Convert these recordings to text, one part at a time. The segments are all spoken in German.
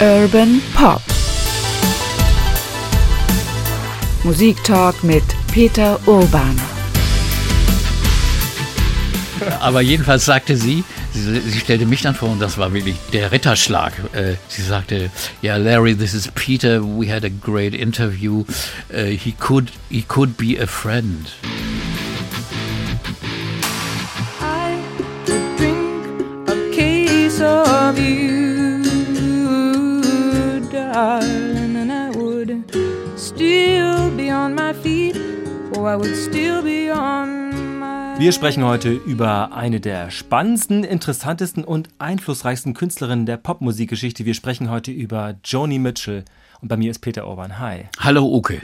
Urban Pop. Musiktalk mit Peter Urban. Aber jedenfalls sagte sie, sie, sie, stellte mich dann vor und das war wirklich der Ritterschlag. Äh, sie sagte, ja, yeah, Larry, this is Peter. We had a great interview. Uh, he could, he could be a friend. I drink a case of you, darling, and I would still be on my feet. Oh, I would still be on wir sprechen heute über eine der spannendsten, interessantesten und einflussreichsten Künstlerinnen der Popmusikgeschichte. Wir sprechen heute über Joni Mitchell. Und bei mir ist Peter Orban. Hi. Hallo, Uke.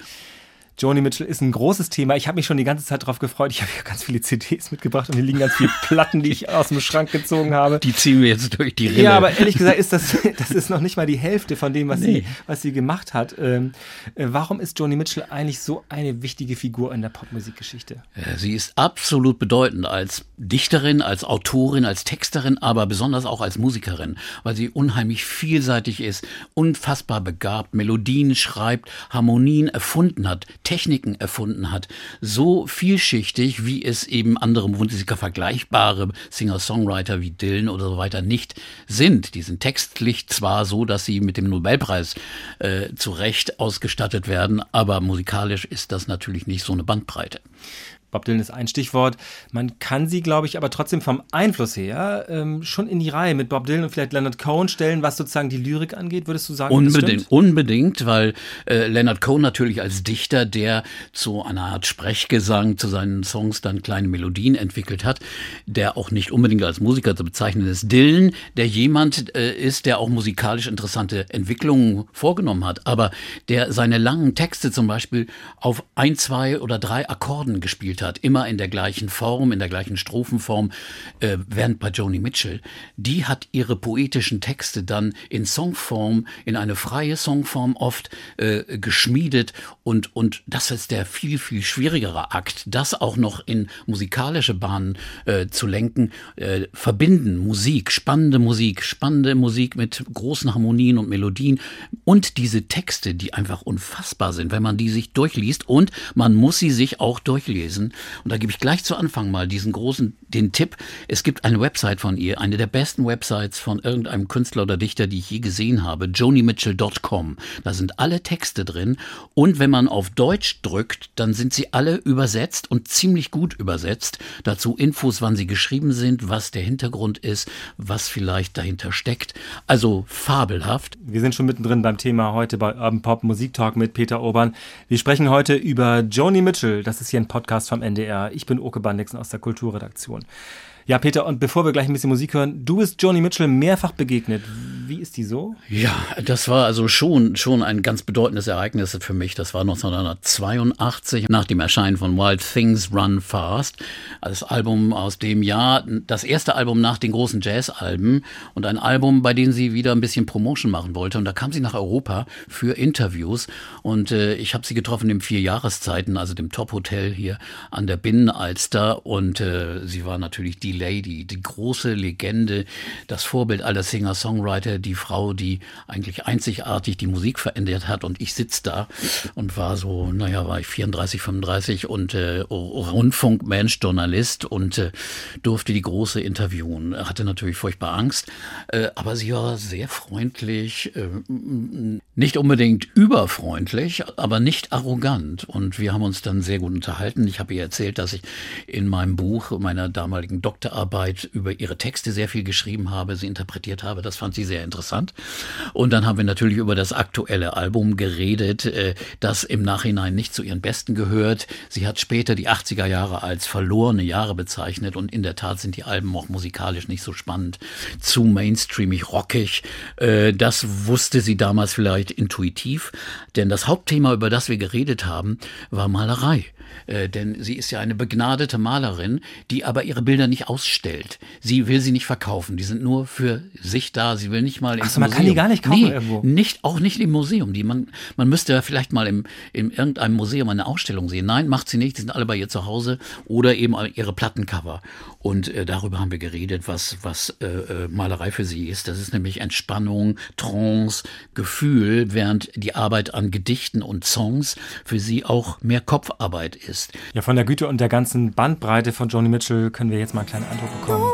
Joni Mitchell ist ein großes Thema. Ich habe mich schon die ganze Zeit darauf gefreut. Ich habe hier ganz viele CDs mitgebracht und hier liegen ganz viele Platten, die ich aus dem Schrank gezogen habe. Die ziehen wir jetzt durch die Rille. Ja, aber ehrlich gesagt ist das, das ist noch nicht mal die Hälfte von dem, was, nee. sie, was sie gemacht hat. Ähm, äh, warum ist Joni Mitchell eigentlich so eine wichtige Figur in der Popmusikgeschichte? Sie ist absolut bedeutend als Dichterin, als Autorin, als Texterin, aber besonders auch als Musikerin, weil sie unheimlich vielseitig ist, unfassbar begabt, Melodien schreibt, Harmonien erfunden hat, Techniken erfunden hat, so vielschichtig, wie es eben andere Musiker vergleichbare Singer-Songwriter wie Dylan oder so weiter nicht sind. Die sind textlich zwar so, dass sie mit dem Nobelpreis äh, zu Recht ausgestattet werden, aber musikalisch ist das natürlich nicht so eine Bandbreite. Bob Dylan ist ein Stichwort. Man kann sie, glaube ich, aber trotzdem vom Einfluss her ähm, schon in die Reihe mit Bob Dylan und vielleicht Leonard Cohen stellen, was sozusagen die Lyrik angeht, würdest du sagen? Unbedingt, unbedingt, weil äh, Leonard Cohen natürlich als Dichter, der zu einer Art Sprechgesang zu seinen Songs dann kleine Melodien entwickelt hat, der auch nicht unbedingt als Musiker zu bezeichnen ist. Dylan, der jemand äh, ist, der auch musikalisch interessante Entwicklungen vorgenommen hat, aber der seine langen Texte zum Beispiel auf ein, zwei oder drei Akkorden gespielt hat hat, immer in der gleichen Form, in der gleichen Strophenform, äh, während bei Joni Mitchell, die hat ihre poetischen Texte dann in Songform, in eine freie Songform oft äh, geschmiedet und, und das ist der viel, viel schwierigere Akt, das auch noch in musikalische Bahnen äh, zu lenken, äh, verbinden Musik, spannende Musik, spannende Musik mit großen Harmonien und Melodien und diese Texte, die einfach unfassbar sind, wenn man die sich durchliest und man muss sie sich auch durchlesen, und da gebe ich gleich zu Anfang mal diesen großen, den Tipp. Es gibt eine Website von ihr, eine der besten Websites von irgendeinem Künstler oder Dichter, die ich je gesehen habe, jonimitchell.com. Da sind alle Texte drin. Und wenn man auf Deutsch drückt, dann sind sie alle übersetzt und ziemlich gut übersetzt. Dazu Infos, wann sie geschrieben sind, was der Hintergrund ist, was vielleicht dahinter steckt. Also fabelhaft. Wir sind schon mittendrin beim Thema heute bei Urban Pop Musik Talk mit Peter Obern. Wir sprechen heute über Joni Mitchell. Das ist hier ein Podcast NDR. Ich bin Oke Bandixen aus der Kulturredaktion. Ja, Peter, und bevor wir gleich ein bisschen Musik hören, du bist Joni Mitchell mehrfach begegnet. Wie ist die so? Ja, das war also schon, schon ein ganz bedeutendes Ereignis für mich. Das war 1982 nach dem Erscheinen von Wild Things Run Fast. Das Album aus dem Jahr, das erste Album nach den großen Jazz-Alben und ein Album, bei dem sie wieder ein bisschen Promotion machen wollte. Und da kam sie nach Europa für Interviews und äh, ich habe sie getroffen im vier Jahreszeiten, also dem Top-Hotel hier an der Binnenalster und äh, sie war natürlich die Lady, die große Legende, das Vorbild aller Singer-Songwriter, die Frau, die eigentlich einzigartig die Musik verändert hat. Und ich sitze da und war so, naja, war ich 34, 35 und äh, Rundfunkmensch, Journalist und äh, durfte die große interviewen. Hatte natürlich furchtbar Angst, äh, aber sie war sehr freundlich, äh, nicht unbedingt überfreundlich, aber nicht arrogant. Und wir haben uns dann sehr gut unterhalten. Ich habe ihr erzählt, dass ich in meinem Buch, meiner damaligen Doktor Doktorarbeit über ihre Texte sehr viel geschrieben habe, sie interpretiert habe. Das fand sie sehr interessant. Und dann haben wir natürlich über das aktuelle Album geredet, äh, das im Nachhinein nicht zu ihren Besten gehört. Sie hat später die 80er Jahre als verlorene Jahre bezeichnet und in der Tat sind die Alben auch musikalisch nicht so spannend, zu mainstreamig, rockig. Äh, das wusste sie damals vielleicht intuitiv, denn das Hauptthema, über das wir geredet haben, war Malerei. Äh, denn sie ist ja eine begnadete Malerin, die aber ihre Bilder nicht ausstellt. Sie will sie nicht verkaufen, die sind nur für sich da, sie will nicht mal ins Ach man kann die gar nicht kaufen nee, irgendwo. Nicht, auch nicht im Museum. Die, man, man müsste vielleicht mal im, in irgendeinem Museum eine Ausstellung sehen. Nein, macht sie nicht. Die sind alle bei ihr zu Hause oder eben ihre Plattencover. Und äh, darüber haben wir geredet, was, was äh, äh, Malerei für sie ist. Das ist nämlich Entspannung, Trance, Gefühl, während die Arbeit an Gedichten und Songs für sie auch mehr Kopfarbeit ist. Ja, von der Güte und der ganzen Bandbreite von Joni Mitchell können wir jetzt mal einen kleinen Eindruck bekommen.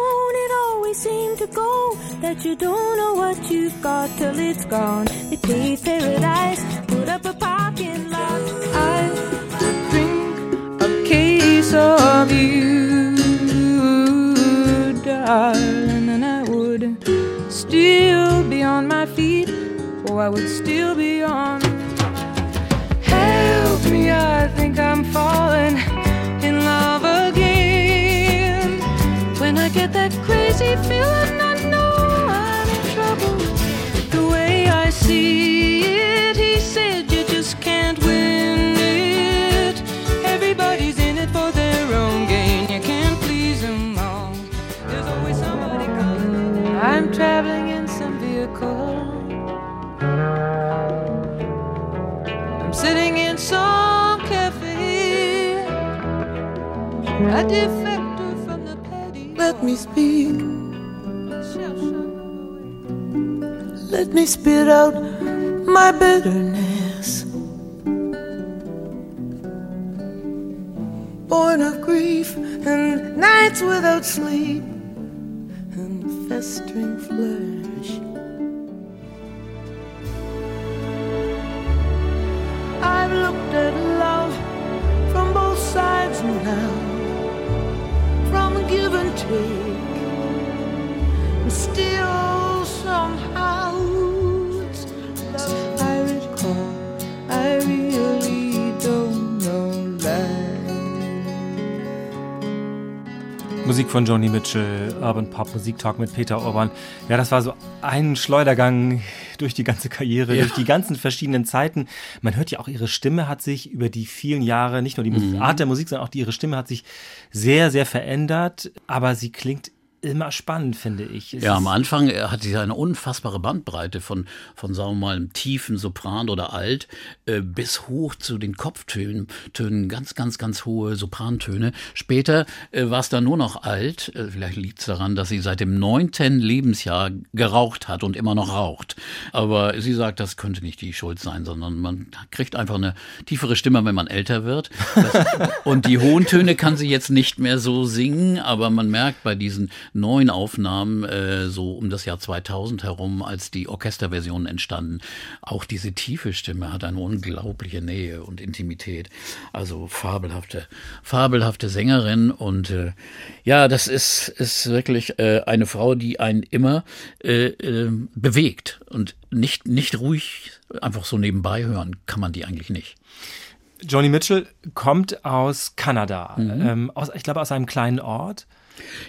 seem to go that you don't know what you've got till it's gone. They paved paradise, put up a parking lot. I drink a case of you, darling, and I would still be on my feet. Oh, I would still be on. Help me, I think I'm falling in love again. When I get that crazy feeling, I know I'm in trouble. The way I see it, he said spit out my bitterness. Born of grief and nights without sleep Musik von Joni Mitchell, Urban Pop Musiktalk mit Peter Urban. Ja, das war so ein Schleudergang durch die ganze Karriere, ja. durch die ganzen verschiedenen Zeiten. Man hört ja auch, ihre Stimme hat sich über die vielen Jahre, nicht nur die mhm. Art der Musik, sondern auch die, ihre Stimme hat sich sehr, sehr verändert. Aber sie klingt immer spannend, finde ich. Es ja, am Anfang äh, hat sie eine unfassbare Bandbreite von, von sagen wir mal, einem tiefen Sopran oder Alt äh, bis hoch zu den Kopftönen, Tönen, ganz, ganz, ganz hohe Soprantöne. Später äh, war es dann nur noch Alt. Äh, vielleicht liegt es daran, dass sie seit dem neunten Lebensjahr geraucht hat und immer noch raucht. Aber sie sagt, das könnte nicht die Schuld sein, sondern man kriegt einfach eine tiefere Stimme, wenn man älter wird. Das, und die hohen Töne kann sie jetzt nicht mehr so singen, aber man merkt bei diesen neuen Aufnahmen, äh, so um das Jahr 2000 herum, als die Orchesterversionen entstanden. Auch diese tiefe Stimme hat eine unglaubliche Nähe und Intimität. Also fabelhafte, fabelhafte Sängerin und äh, ja, das ist, ist wirklich äh, eine Frau, die einen immer äh, äh, bewegt und nicht, nicht ruhig einfach so nebenbei hören kann man die eigentlich nicht. Joni Mitchell kommt aus Kanada, mhm. ähm, aus, ich glaube aus einem kleinen Ort.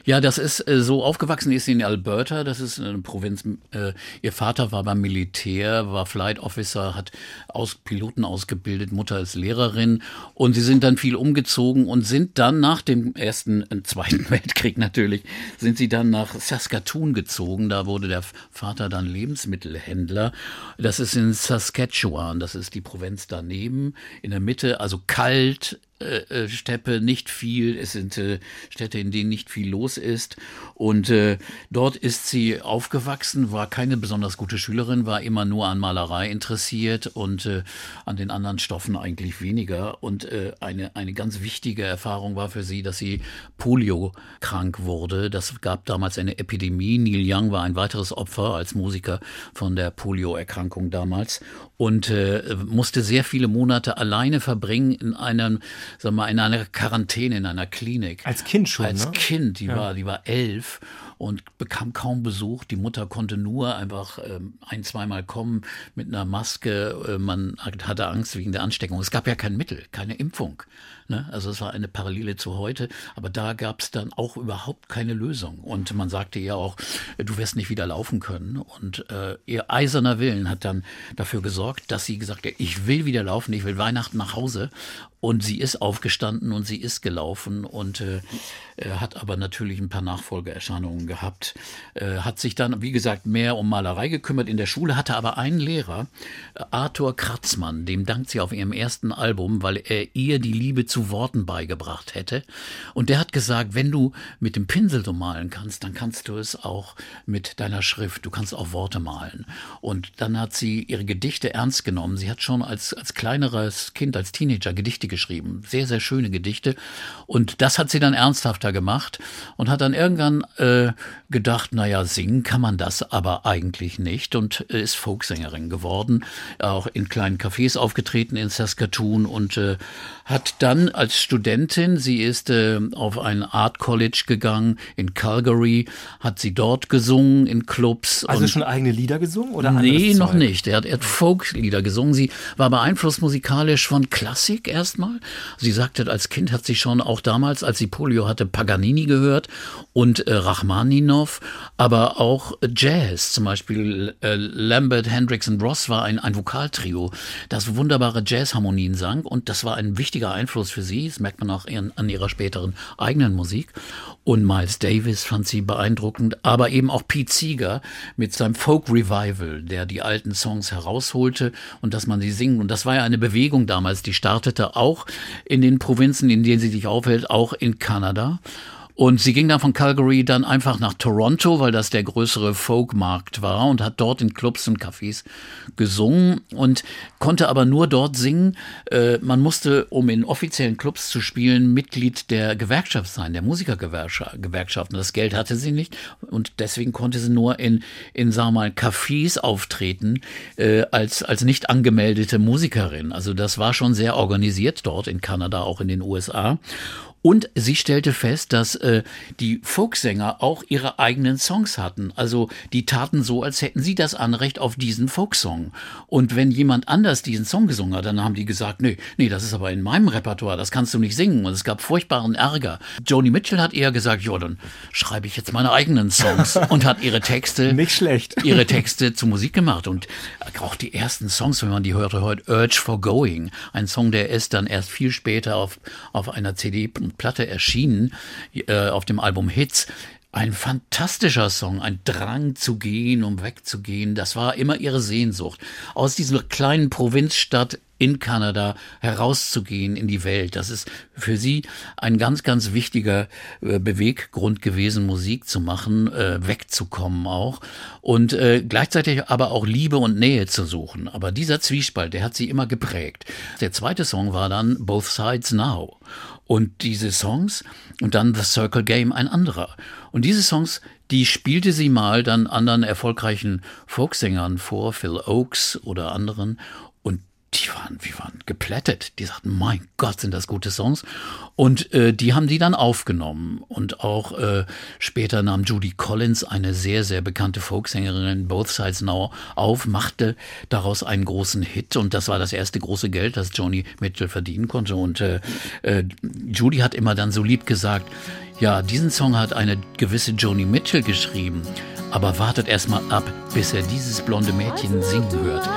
Ja, das ist äh, so aufgewachsen ist in Alberta, das ist eine Provinz. Äh, ihr Vater war beim Militär, war Flight Officer, hat aus Piloten ausgebildet, Mutter ist Lehrerin und sie sind dann viel umgezogen und sind dann nach dem ersten, äh, zweiten Weltkrieg natürlich, sind sie dann nach Saskatoon gezogen. Da wurde der Vater dann Lebensmittelhändler. Das ist in Saskatchewan, das ist die Provinz daneben, in der Mitte, also kalt, äh, äh, Steppe nicht viel, es sind äh, Städte, in denen nicht viel los ist. Und äh, dort ist sie aufgewachsen, war keine besonders gute Schülerin, war immer nur an Malerei interessiert und äh, an den anderen Stoffen eigentlich weniger. Und äh, eine, eine ganz wichtige Erfahrung war für sie, dass sie Polio krank wurde. Das gab damals eine Epidemie. Neil Young war ein weiteres Opfer als Musiker von der Polio-Erkrankung damals und äh, musste sehr viele Monate alleine verbringen in einem sag mal, in einer Quarantäne, in einer Klinik. Als Kind schon, Als ne? Kind, die ja. war, die war elf und bekam kaum Besuch. Die Mutter konnte nur einfach ähm, ein, zweimal kommen mit einer Maske. Äh, man hatte Angst wegen der Ansteckung. Es gab ja kein Mittel, keine Impfung. Ne? Also es war eine Parallele zu heute, aber da gab es dann auch überhaupt keine Lösung. Und man sagte ihr auch, du wirst nicht wieder laufen können. Und äh, ihr eiserner Willen hat dann dafür gesorgt, dass sie gesagt hat, ich will wieder laufen, ich will Weihnachten nach Hause. Und sie ist aufgestanden und sie ist gelaufen und äh, Er hat aber natürlich ein paar Nachfolgeerscheinungen gehabt, äh, hat sich dann, wie gesagt, mehr um Malerei gekümmert. In der Schule hatte aber einen Lehrer, Arthur Kratzmann, dem dankt sie auf ihrem ersten Album, weil er ihr die Liebe zu Worten beigebracht hätte. Und der hat gesagt, wenn du mit dem Pinsel so malen kannst, dann kannst du es auch mit deiner Schrift. Du kannst auch Worte malen. Und dann hat sie ihre Gedichte ernst genommen. Sie hat schon als, als kleineres Kind, als Teenager Gedichte geschrieben. Sehr, sehr schöne Gedichte. Und das hat sie dann ernsthafter gemacht und hat dann irgendwann äh, gedacht, naja, singen kann man das aber eigentlich nicht und ist Folksängerin geworden, auch in kleinen Cafés aufgetreten in Saskatoon und äh, hat dann als Studentin, sie ist äh, auf ein Art College gegangen in Calgary, hat sie dort gesungen in Clubs. Also schon eigene Lieder gesungen oder Nee, noch nicht. Er hat, er hat Folklieder gesungen. Sie war beeinflusst musikalisch von Klassik erstmal. Sie sagte, als Kind hat sie schon auch damals, als sie Polio hatte, Paganini gehört und äh, Rachmaninov, aber auch Jazz, zum Beispiel äh, Lambert, Hendricks und Ross war ein, ein Vokaltrio, das wunderbare Jazzharmonien sang und das war ein wichtiger Einfluss für sie, das merkt man auch an ihrer späteren eigenen Musik. Und Miles Davis fand sie beeindruckend, aber eben auch Pete Seeger mit seinem Folk Revival, der die alten Songs herausholte und dass man sie singen. Und das war ja eine Bewegung damals, die startete auch in den Provinzen, in denen sie sich aufhält, auch in Kanada. Und sie ging dann von Calgary dann einfach nach Toronto, weil das der größere Folkmarkt war und hat dort in Clubs und Cafés gesungen und konnte aber nur dort singen. Äh, man musste, um in offiziellen Clubs zu spielen, Mitglied der Gewerkschaft sein, der Musikergewerkschaft. Und das Geld hatte sie nicht und deswegen konnte sie nur in, in sagen wir mal, Cafés auftreten äh, als, als nicht angemeldete Musikerin. Also das war schon sehr organisiert dort in Kanada, auch in den USA. Und sie stellte fest, dass äh, die Folksänger auch ihre eigenen Songs hatten. Also die taten so, als hätten sie das Anrecht auf diesen Folksong. Und wenn jemand anders diesen Song gesungen hat, dann haben die gesagt, nee, nee, das ist aber in meinem Repertoire, das kannst du nicht singen. Und es gab furchtbaren Ärger. Joni Mitchell hat eher gesagt, ja, dann schreibe ich jetzt meine eigenen Songs und hat ihre Texte, nicht schlecht, ihre Texte zu Musik gemacht. Und auch die ersten Songs, wenn man die hörte heute, Urge for Going, ein Song, der ist dann erst viel später auf, auf einer CD Platte erschienen, äh, auf dem Album Hits. Ein fantastischer Song, ein Drang zu gehen, um wegzugehen. Das war immer ihre Sehnsucht. Aus dieser kleinen Provinzstadt in Kanada herauszugehen in die Welt. Das ist für sie ein ganz, ganz wichtiger äh, Beweggrund gewesen, Musik zu machen, äh, wegzukommen auch und äh, gleichzeitig aber auch Liebe und Nähe zu suchen. Aber dieser Zwiespalt, der hat sie immer geprägt. Der zweite Song war dann Both Sides Now. Und diese Songs und dann The Circle Game ein anderer. Und diese Songs, die spielte sie mal dann anderen erfolgreichen Folksängern vor, Phil Oakes oder anderen die waren, wir waren geplättet. Die sagten, mein Gott, sind das gute Songs. Und äh, die haben die dann aufgenommen. Und auch äh, später nahm Judy Collins, eine sehr, sehr bekannte Folksängerin, Both Sides Now auf, machte daraus einen großen Hit. Und das war das erste große Geld, das Joni Mitchell verdienen konnte. Und äh, äh, Judy hat immer dann so lieb gesagt, ja, diesen Song hat eine gewisse Joni Mitchell geschrieben. Aber wartet erst mal ab, bis er dieses blonde Mädchen singen hört.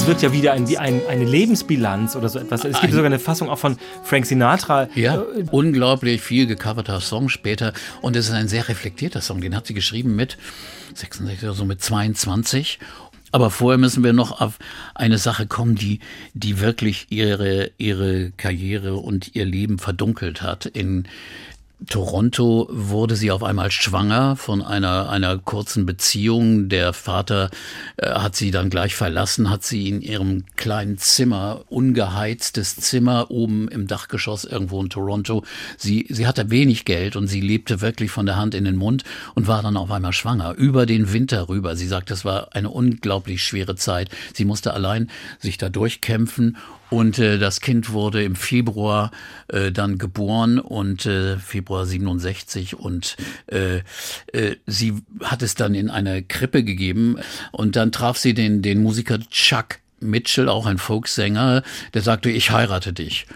Es wird ja wieder ein, wie ein, eine Lebensbilanz oder so etwas. Es gibt ein, sogar eine Fassung auch von Frank Sinatra. Ja, äh, unglaublich viel gecoverter Song später. Und es ist ein sehr reflektierter Song. Den hat sie geschrieben mit 66 oder so, mit 22. Aber vorher müssen wir noch auf eine Sache kommen, die, die wirklich ihre, ihre Karriere und ihr Leben verdunkelt hat. In Toronto wurde sie auf einmal schwanger von einer, einer kurzen Beziehung. Der Vater äh, hat sie dann gleich verlassen, hat sie in ihrem kleinen Zimmer, ungeheiztes Zimmer oben im Dachgeschoss irgendwo in Toronto. Sie, sie hatte wenig Geld und sie lebte wirklich von der Hand in den Mund und war dann auf einmal schwanger, über den Winter rüber. Sie sagt, das war eine unglaublich schwere Zeit. Sie musste allein sich da durchkämpfen und äh, das Kind wurde im Februar äh, dann geboren und äh, Februar 67 und äh, äh, sie hat es dann in einer Krippe gegeben und dann traf sie den, den Musiker Chuck Mitchell, auch ein Folksänger, der sagte, ich heirate dich.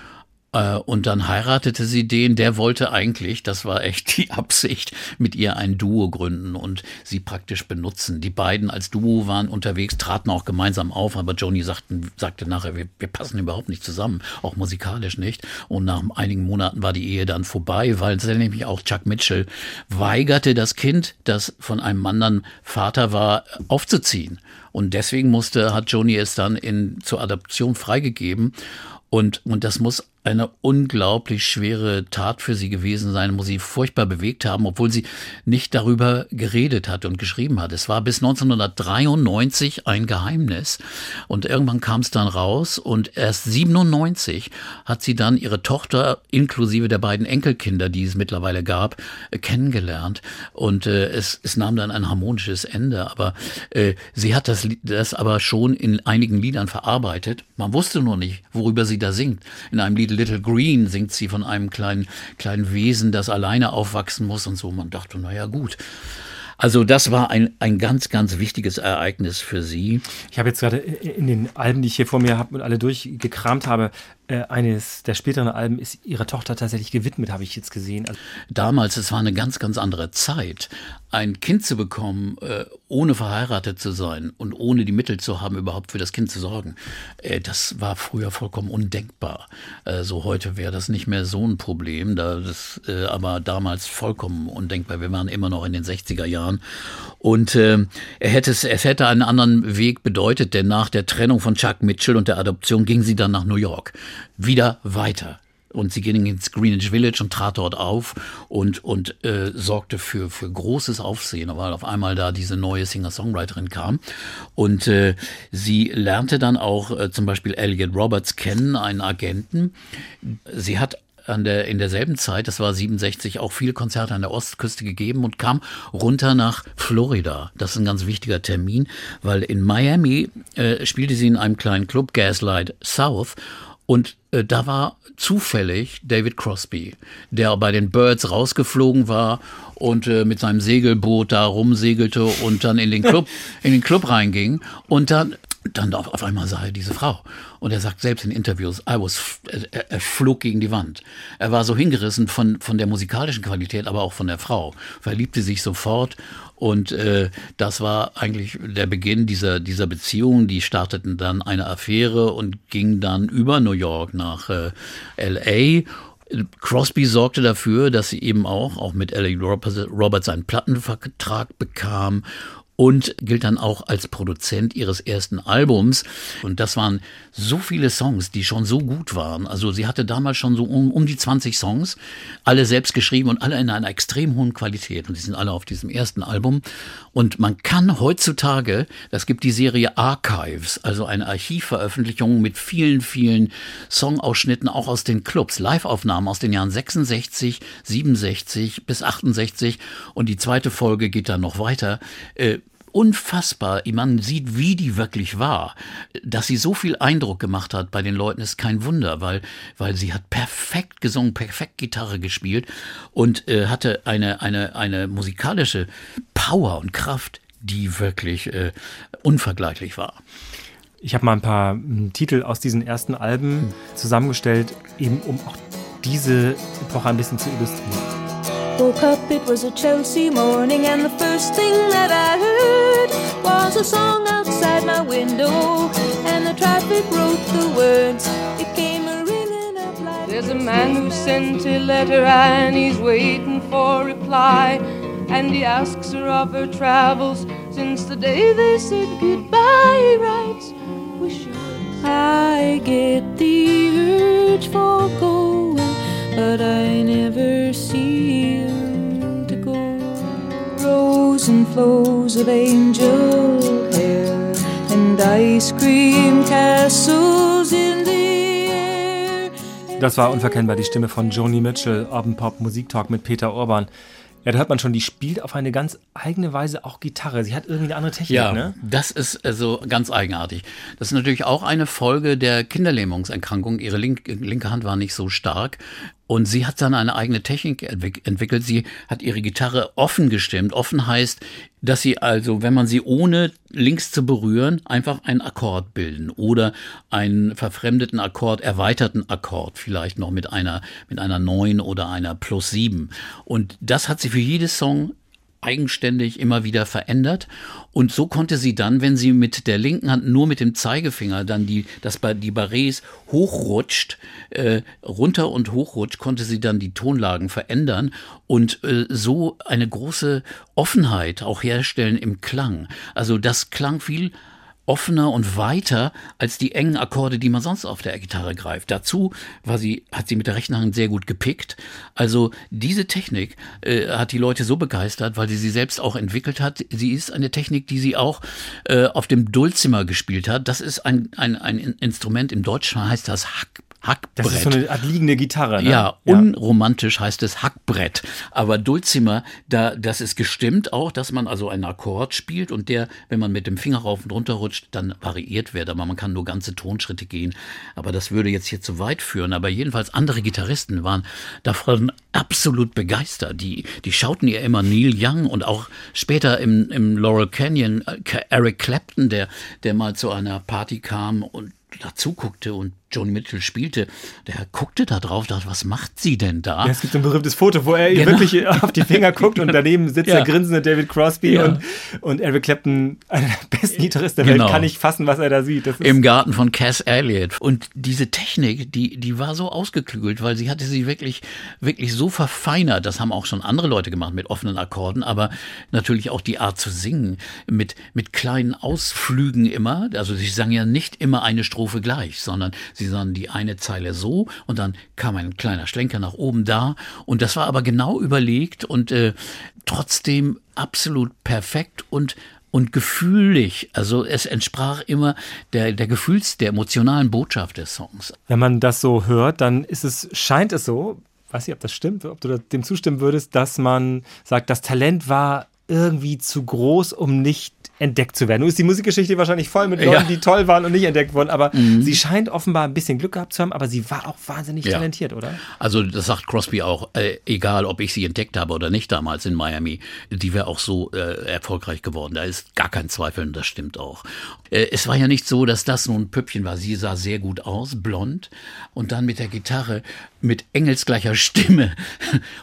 Äh, und dann heiratete sie den, der wollte eigentlich, das war echt die Absicht, mit ihr ein Duo gründen und sie praktisch benutzen. Die beiden als Duo waren unterwegs, traten auch gemeinsam auf, aber Joni sagten, sagte nachher, wir, wir passen überhaupt nicht zusammen, auch musikalisch nicht. Und nach einigen Monaten war die Ehe dann vorbei, weil nämlich auch Chuck Mitchell weigerte, das Kind, das von einem anderen Vater war, aufzuziehen. Und deswegen musste, hat Joni es dann in, zur Adoption freigegeben. Und, und das muss eine unglaublich schwere Tat für sie gewesen sein, muss sie furchtbar bewegt haben, obwohl sie nicht darüber geredet hat und geschrieben hat. Es war bis 1993 ein Geheimnis und irgendwann kam es dann raus und erst 97 hat sie dann ihre Tochter inklusive der beiden Enkelkinder, die es mittlerweile gab, äh, kennengelernt und äh, es, es nahm dann ein harmonisches Ende. Aber äh, sie hat das, das aber schon in einigen Liedern verarbeitet. Man wusste nur nicht, worüber sie da singt. In einem Lied Little Green singt sie von einem kleinen, kleinen Wesen, das alleine aufwachsen muss und so. Man dachte, naja, gut. Also das war ein, ein ganz, ganz wichtiges Ereignis für sie. Ich habe jetzt gerade in den Alben, die ich hier vor mir habe und alle durchgekramt habe, äh, eines der späteren Alben ist ihrer Tochter tatsächlich gewidmet, habe ich jetzt gesehen. Also Damals, es war eine ganz, ganz andere Zeit. Ein Kind zu bekommen, äh, ohne verheiratet zu sein und ohne die Mittel zu haben, überhaupt für das Kind zu sorgen, äh, das war früher vollkommen undenkbar. So heute wäre das nicht mehr so ein Problem, da das, aber damals vollkommen undenkbar. Wir waren immer noch in den 60er Jahren. Und er hätte es, es hätte einen anderen Weg bedeutet, denn nach der Trennung von Chuck Mitchell und der Adoption ging sie dann nach New York wieder weiter. Und sie ging ins Greenwich Village und trat dort auf und, und äh, sorgte für, für großes Aufsehen, weil auf einmal da diese neue Singer-Songwriterin kam. Und äh, sie lernte dann auch äh, zum Beispiel Elliot Roberts kennen, einen Agenten. Sie hat an der, in derselben Zeit, das war 67, auch viele Konzerte an der Ostküste gegeben und kam runter nach Florida. Das ist ein ganz wichtiger Termin, weil in Miami äh, spielte sie in einem kleinen Club, Gaslight South, und äh, da war zufällig David Crosby, der bei den Birds rausgeflogen war und äh, mit seinem Segelboot da rumsegelte und dann in den Club, in den Club reinging und dann dann auf, auf einmal sah er diese Frau. Und er sagt selbst in Interviews, I was, er, er, flog gegen die Wand. Er war so hingerissen von, von der musikalischen Qualität, aber auch von der Frau. Verliebte sich sofort. Und äh, das war eigentlich der Beginn dieser, dieser Beziehung. Die starteten dann eine Affäre und gingen dann über New York nach äh, L.A. Crosby sorgte dafür, dass sie eben auch, auch mit Ellie Roberts einen Plattenvertrag bekam und gilt dann auch als Produzent ihres ersten Albums. Und das waren so viele Songs, die schon so gut waren. Also sie hatte damals schon so um, um die 20 Songs, alle selbst geschrieben und alle in einer extrem hohen Qualität. Und die sind alle auf diesem ersten Album. Und man kann heutzutage, das gibt die Serie Archives, also eine Archivveröffentlichung mit vielen, vielen Songausschnitten auch aus den Clubs, Liveaufnahmen aus den Jahren 66, 67 bis 68. Und die zweite Folge geht dann noch weiter. Äh, unfassbar. Man sieht, wie die wirklich war. Dass sie so viel Eindruck gemacht hat bei den Leuten, ist kein Wunder, weil, weil sie hat perfekt gesungen, perfekt Gitarre gespielt und äh, hatte eine, eine, eine musikalische Power und Kraft, die wirklich äh, unvergleichlich war. Ich habe mal ein paar m, Titel aus diesen ersten Alben zusammengestellt, eben um auch diese Epoche ein bisschen zu illustrieren. Woke up, it was a Chelsea morning, and the first thing that I heard was a song outside my window, and the traffic wrote the words. It came a ringing up like There's a man who sent a letter, and he's waiting for a reply, and he asks her of her travels since the day they said goodbye. He writes, Wish you I get the urge for going, but I never see flows and flows of angel hair and ice cream castles in the air. Das war unverkennbar die Stimme von Joni Mitchell, Urban Pop Musiktalk mit Peter Urban. Ja, da hört man schon, die spielt auf eine ganz eigene Weise auch Gitarre. Sie hat irgendwie eine andere Technik, ja, ne? das ist also ganz eigenartig. Das ist natürlich auch eine Folge der Kinderlähmungserkrankung. Ihre link, linke Hand war nicht so stark Und sie hat dann eine eigene Technik entwickelt. Sie hat ihre Gitarre offen gestimmt. Offen heißt, dass sie also, wenn man sie ohne links zu berühren, einfach einen Akkord bilden oder einen verfremdeten Akkord, erweiterten Akkord, vielleicht noch mit einer, mit einer 9 oder einer plus 7. Und das hat sie für jedes Song eigenständig immer wieder verändert. Und so konnte sie dann, wenn sie mit der linken Hand nur mit dem Zeigefinger dann die, das, die Barrés hochrutscht, äh, runter und hochrutscht, konnte sie dann die Tonlagen verändern und äh, so eine große Offenheit auch herstellen im Klang. Also das klang viel offener und weiter als die engen Akkorde, die man sonst auf der Gitarre greift. Dazu war sie, hat sie mit der rechten Hand sehr gut gepickt. Also diese Technik äh, hat die Leute so begeistert, weil sie sie selbst auch entwickelt hat. Sie ist eine Technik, die sie auch äh, auf dem Dulcimer gespielt hat. Das ist ein, ein, ein Instrument, im Deutschen heißt das Hack, Hackbrett. Das ist so eine Art liegende Gitarre. Ne? Ja, ja, unromantisch heißt es Hackbrett. Aber Dulcimer, da, das ist gestimmt auch, dass man also einen Akkord spielt und der, wenn man mit dem Finger rauf und runter rutscht, dann variiert wird. Aber man kann nur ganze Tonschritte gehen. Aber das würde jetzt hier zu weit führen. Aber jedenfalls andere Gitarristen waren davon absolut begeistert. Die, die schauten ihr immer Neil Young und auch später im, im Laurel Canyon äh, Eric Clapton, der, der mal zu einer Party kam und dazu guckte und Joni Mitchell spielte, der guckte da drauf, dachte, was macht sie denn da? Ja, es gibt ein berühmtes Foto, wo er genau. wirklich auf die Finger guckt und daneben sitzt ja. der grinsende David Crosby ja. und, und Eric Clapton, einer der besten Gitarristen der genau. Welt, kann nicht fassen, was er da sieht. Im Garten von Cass Elliot. Und diese Technik, die, die war so ausgeklügelt, weil sie hatte sie wirklich, wirklich so verfeinert. Das haben auch schon andere Leute gemacht mit offenen Akkorden, aber natürlich auch die Art zu singen mit, mit kleinen Ausflügen immer. Also sie sang ja nicht immer eine Strophe gleich, sondern sie sie sahen die eine Zeile so und dann kam ein kleiner Schlenker nach oben da und das war aber genau überlegt und äh, trotzdem absolut perfekt und und gefühlig. Also es entsprach immer der, der Gefühls-, der emotionalen Botschaft des Songs. Wenn man das so hört, dann ist es, scheint es so, weiß nicht, ob das stimmt, ob du dem zustimmen würdest, dass man sagt, das Talent war irgendwie zu groß, um nicht entdeckt zu werden. Nun ist die Musikgeschichte wahrscheinlich voll mit Leuten, ja. die toll waren und nicht entdeckt wurden, aber mhm. sie scheint offenbar ein bisschen Glück gehabt zu haben, aber sie war auch wahnsinnig ja. talentiert, oder? Also das sagt Crosby auch, äh, egal ob ich sie entdeckt habe oder nicht damals in Miami, die wäre auch so äh, erfolgreich geworden. Da ist gar kein Zweifel und das stimmt auch. Äh, es war ja nicht so, dass das nun ein Püppchen war. Sie sah sehr gut aus, blond und dann mit der Gitarre mit engelsgleicher Stimme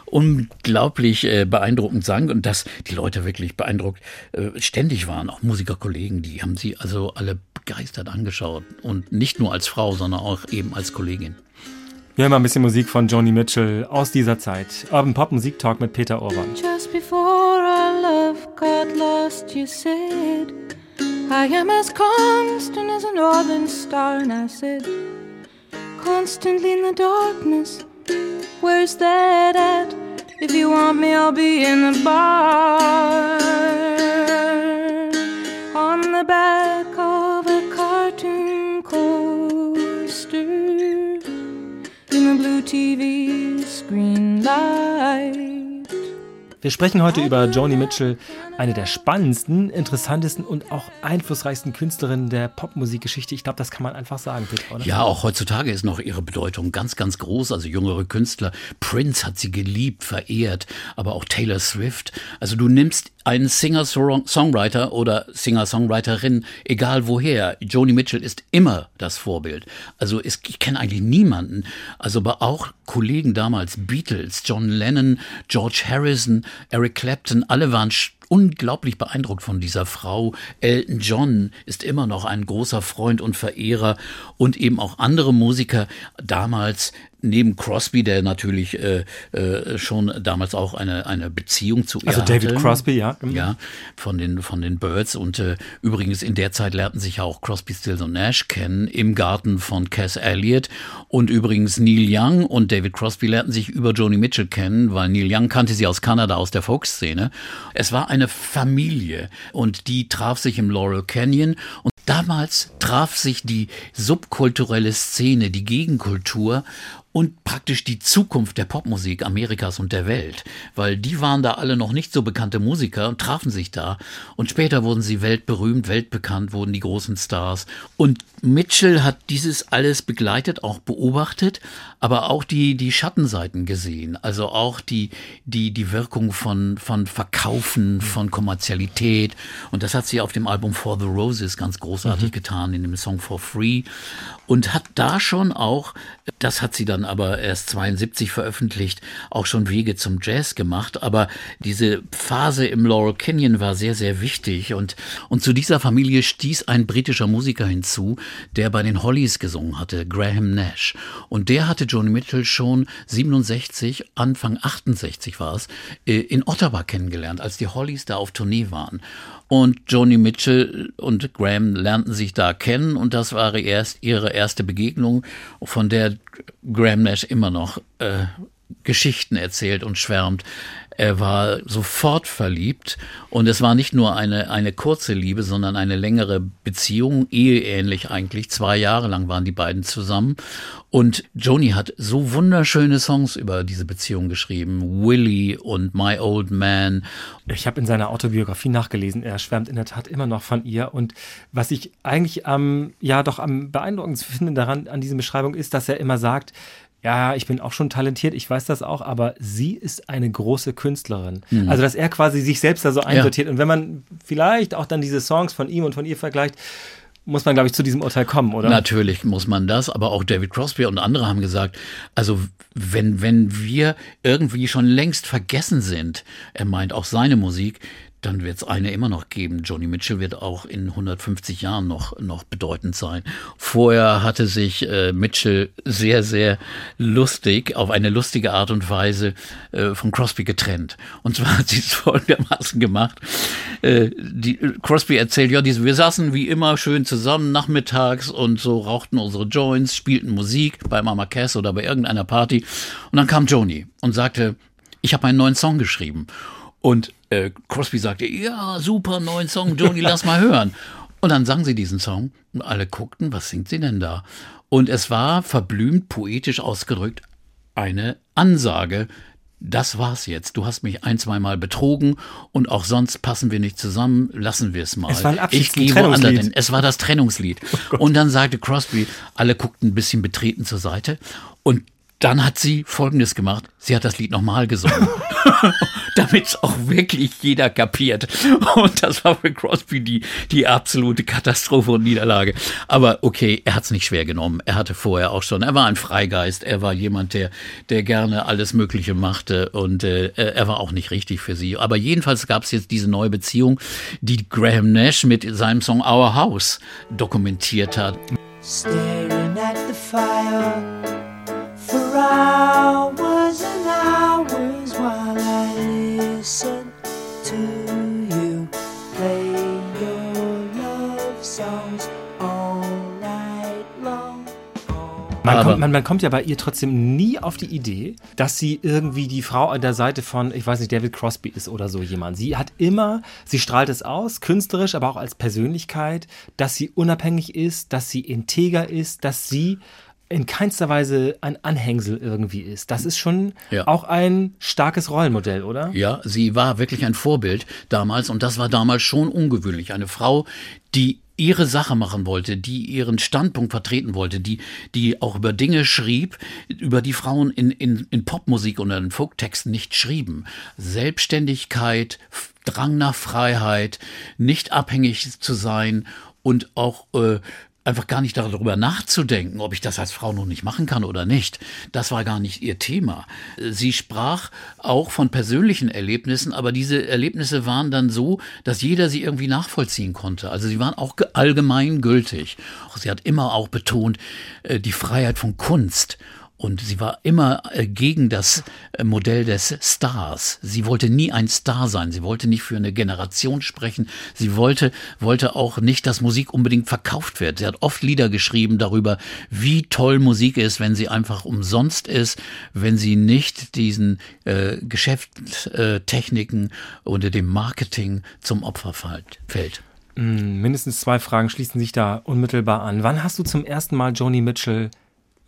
unglaublich äh, beeindruckend sang und dass die Leute wirklich beeindruckt äh, ständig waren, auch Musikerkollegen, die haben sie also alle begeistert angeschaut und nicht nur als Frau, sondern auch eben als Kollegin. Wir hören mal ein bisschen Musik von Joni Mitchell aus dieser Zeit. Urban Pop Musik Talk mit Peter Orban. Just before our love got lost, you said, I am as constant as a northern star, and I said, constantly in the darkness. Where's that at? If you want me, I'll be in the bar. The back of a cartoon coaster. In the blue TV screen light. Wir sprechen heute über Joni Mitchell, eine der spannendsten, interessantesten und auch einflussreichsten Künstlerinnen der Popmusikgeschichte. Ich glaube, das kann man einfach sagen, Peter, oder? Ja, auch heutzutage ist noch ihre Bedeutung ganz, ganz groß. Also jüngere Künstler. Prince hat sie geliebt, verehrt, aber auch Taylor Swift. Also du nimmst einen Singer-Songwriter oder Singer-Songwriterin, egal woher. Joni Mitchell ist immer das Vorbild. Also ich kenne eigentlich niemanden, also aber auch Kollegen damals, Beatles, John Lennon, George Harrison, Eric Clapton, alle waren unglaublich beeindruckt von dieser Frau. Elton John ist immer noch ein großer Freund und Verehrer und eben auch andere Musiker damals neben Crosby, der natürlich äh, äh, schon damals auch eine, eine Beziehung zu also ihr Also David hatte. Crosby, ja. Mhm. Ja, von den, von den Birds. Und äh, übrigens in der Zeit lernten sich ja auch Crosby, Stills und Nash kennen im Garten von Cass Elliot. Und übrigens Neil Young und David Crosby lernten sich über Joni Mitchell kennen, weil Neil Young kannte sie aus Kanada, aus der Folkszene. Es war eine Familie und die traf sich im Laurel Canyon. Und Damals traf sich die subkulturelle Szene, die Gegenkultur und praktisch die Zukunft der Popmusik Amerikas und der Welt, weil die waren da alle noch nicht so bekannte Musiker und trafen sich da. Und später wurden sie weltberühmt, weltbekannt, wurden die großen Stars. Und Mitchell hat dieses alles begleitet, auch beobachtet, aber auch die, die Schattenseiten gesehen, also auch die, die, die Wirkung von, von Verkaufen, von Kommerzialität. Und das hat sie auf dem Album For the Roses ganz großartig mhm. getan, in dem Song For Free. Und hat da schon auch, das hat sie dann aber erst 72 veröffentlicht, auch schon Wege zum Jazz gemacht. Aber diese Phase im Laurel Canyon war sehr, sehr wichtig. Und, und zu dieser Familie stieß ein britischer Musiker hinzu, der bei den Hollies gesungen hatte, Graham Nash. Und der hatte Joni Mitchell schon 67, Anfang 68 war es, in Ottawa kennengelernt, als die Hollies da auf Tournee waren. Und Joni Mitchell und Graham lernten sich da kennen und das war erst ihre erste Begegnung, von der Graham Nash immer noch äh, Geschichten erzählt und schwärmt. Er war sofort verliebt und es war nicht nur eine, eine kurze Liebe, sondern eine längere Beziehung, eheähnlich eigentlich. Zwei Jahre lang waren die beiden zusammen. Und Joni hat so wunderschöne Songs über diese Beziehung geschrieben. Willie und My Old Man. Ich habe in seiner Autobiografie nachgelesen, er schwärmt in der Tat immer noch von ihr. Und was ich eigentlich am, ja doch am beeindruckendsten finde daran, an dieser Beschreibung ist, dass er immer sagt, ja, ich bin auch schon talentiert, ich weiß das auch, aber sie ist eine große Künstlerin. Mhm. Also, dass er quasi sich selbst da so einsortiert. Ja. Und wenn man vielleicht auch dann diese Songs von ihm und von ihr vergleicht, muss man, glaube ich, zu diesem Urteil kommen, oder? Natürlich muss man das, aber auch David Crosby und andere haben gesagt, also wenn, wenn wir irgendwie schon längst vergessen sind, er meint auch seine Musik, dann wird es eine immer noch geben. Johnny Mitchell wird auch in 150 Jahren noch, noch bedeutend sein. Vorher hatte sich äh, Mitchell sehr, sehr lustig, auf eine lustige Art und Weise äh, von Crosby getrennt. Und zwar hat sie es folgendermaßen gemacht. Äh, die, Crosby erzählt, ja, wir saßen wie immer schön zusammen nachmittags und so rauchten unsere Joints, spielten Musik bei Mama Cass oder bei irgendeiner Party. Und dann kam Joni und sagte, ich habe einen neuen Song geschrieben. Und äh, Crosby sagte, ja, super, neuen Song, Joni, lass mal hören. Und dann sang sie diesen Song und alle guckten, was singt sie denn da? Und es war verblümt, poetisch ausgedrückt, eine Ansage. Das war's jetzt. Du hast mich ein, zweimal betrogen und auch sonst passen wir nicht zusammen. Lassen wir es mal. Es war ein Abschieds ich gehe woanders hin. Es war das Trennungslied. Oh und dann sagte Crosby, alle guckten ein bisschen betreten zur Seite und dann hat sie Folgendes gemacht. Sie hat das Lied nochmal gesungen. Damit es auch wirklich jeder kapiert. Und das war für Crosby die, die absolute Katastrophe und Niederlage. Aber okay, er hat es nicht schwer genommen. Er hatte vorher auch schon, er war ein Freigeist. Er war jemand, der, der gerne alles Mögliche machte. Und äh, er war auch nicht richtig für sie. Aber jedenfalls gab es jetzt diese neue Beziehung, die Graham Nash mit seinem Song Our House dokumentiert hat. Staring at the fire. Hours and hours while I listen to you play your love songs all night long. Man kommt, man, man kommt, ja bei ihr trotzdem nie auf die Idee, dass sie irgendwie die Frau an der Seite von, ich weiß nicht, David Crosby ist oder so jemand. Sie hat immer, sie strahlt es aus, künstlerisch, aber auch als Persönlichkeit, dass sie unabhängig ist, dass sie integer ist, dass sie in keinster Weise ein Anhängsel irgendwie ist. Das ist schon ja. auch ein starkes Rollenmodell, oder? Ja, sie war wirklich ein Vorbild damals und das war damals schon ungewöhnlich. Eine Frau, die ihre Sache machen wollte, die ihren Standpunkt vertreten wollte, die, die auch über Dinge schrieb, über die Frauen in, in, in Popmusik und in Folktexten nicht schrieben. Selbstständigkeit, Drang nach Freiheit, nicht abhängig zu sein und auch äh, einfach gar nicht darüber nachzudenken, ob ich das als Frau noch nicht machen kann oder nicht. Das war gar nicht ihr Thema. Sie sprach auch von persönlichen Erlebnissen, aber diese Erlebnisse waren dann so, dass jeder sie irgendwie nachvollziehen konnte. Also sie waren auch allgemein gültig. Sie hat immer auch betont, äh, die Freiheit von Kunst und sie war immer äh, gegen das äh, Modell des Stars. Sie wollte nie ein Star sein. Sie wollte nicht für eine Generation sprechen. Sie wollte, wollte auch nicht, dass Musik unbedingt verkauft wird. Sie hat oft Lieder geschrieben darüber, wie toll Musik ist, wenn sie einfach umsonst ist, wenn sie nicht diesen äh, Geschäftstechniken oder dem Marketing zum Opfer fällt. Mm, mindestens zwei Fragen schließen sich da unmittelbar an. Wann hast du zum ersten Mal Joni Mitchell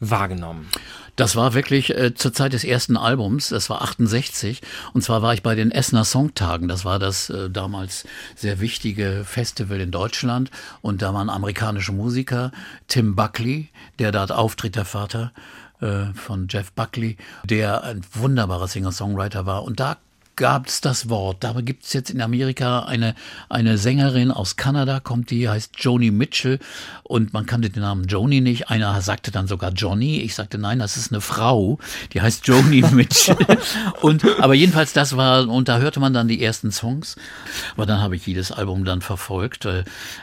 wahrgenommen? Das war wirklich äh, zur Zeit des ersten Albums, das war 68. Und zwar war ich bei den Essener Songtagen. Das war das äh, damals sehr wichtige Festival in Deutschland. Und da waren amerikanische Musiker, Tim Buckley, der dort auftritt, der Vater äh, von Jeff Buckley, der ein wunderbarer Singer-Songwriter war. Und da gab es das Wort. Da gibt es jetzt in Amerika eine, eine Sängerin aus Kanada, kommt die, heißt Joni Mitchell und man kannte den Namen Joni nicht. Einer sagte dann sogar Johnny. Ich sagte, nein, das ist eine Frau, die heißt Joni Mitchell. und, aber jedenfalls das war, und da hörte man dann die ersten Songs. Aber dann habe ich jedes Album dann verfolgt.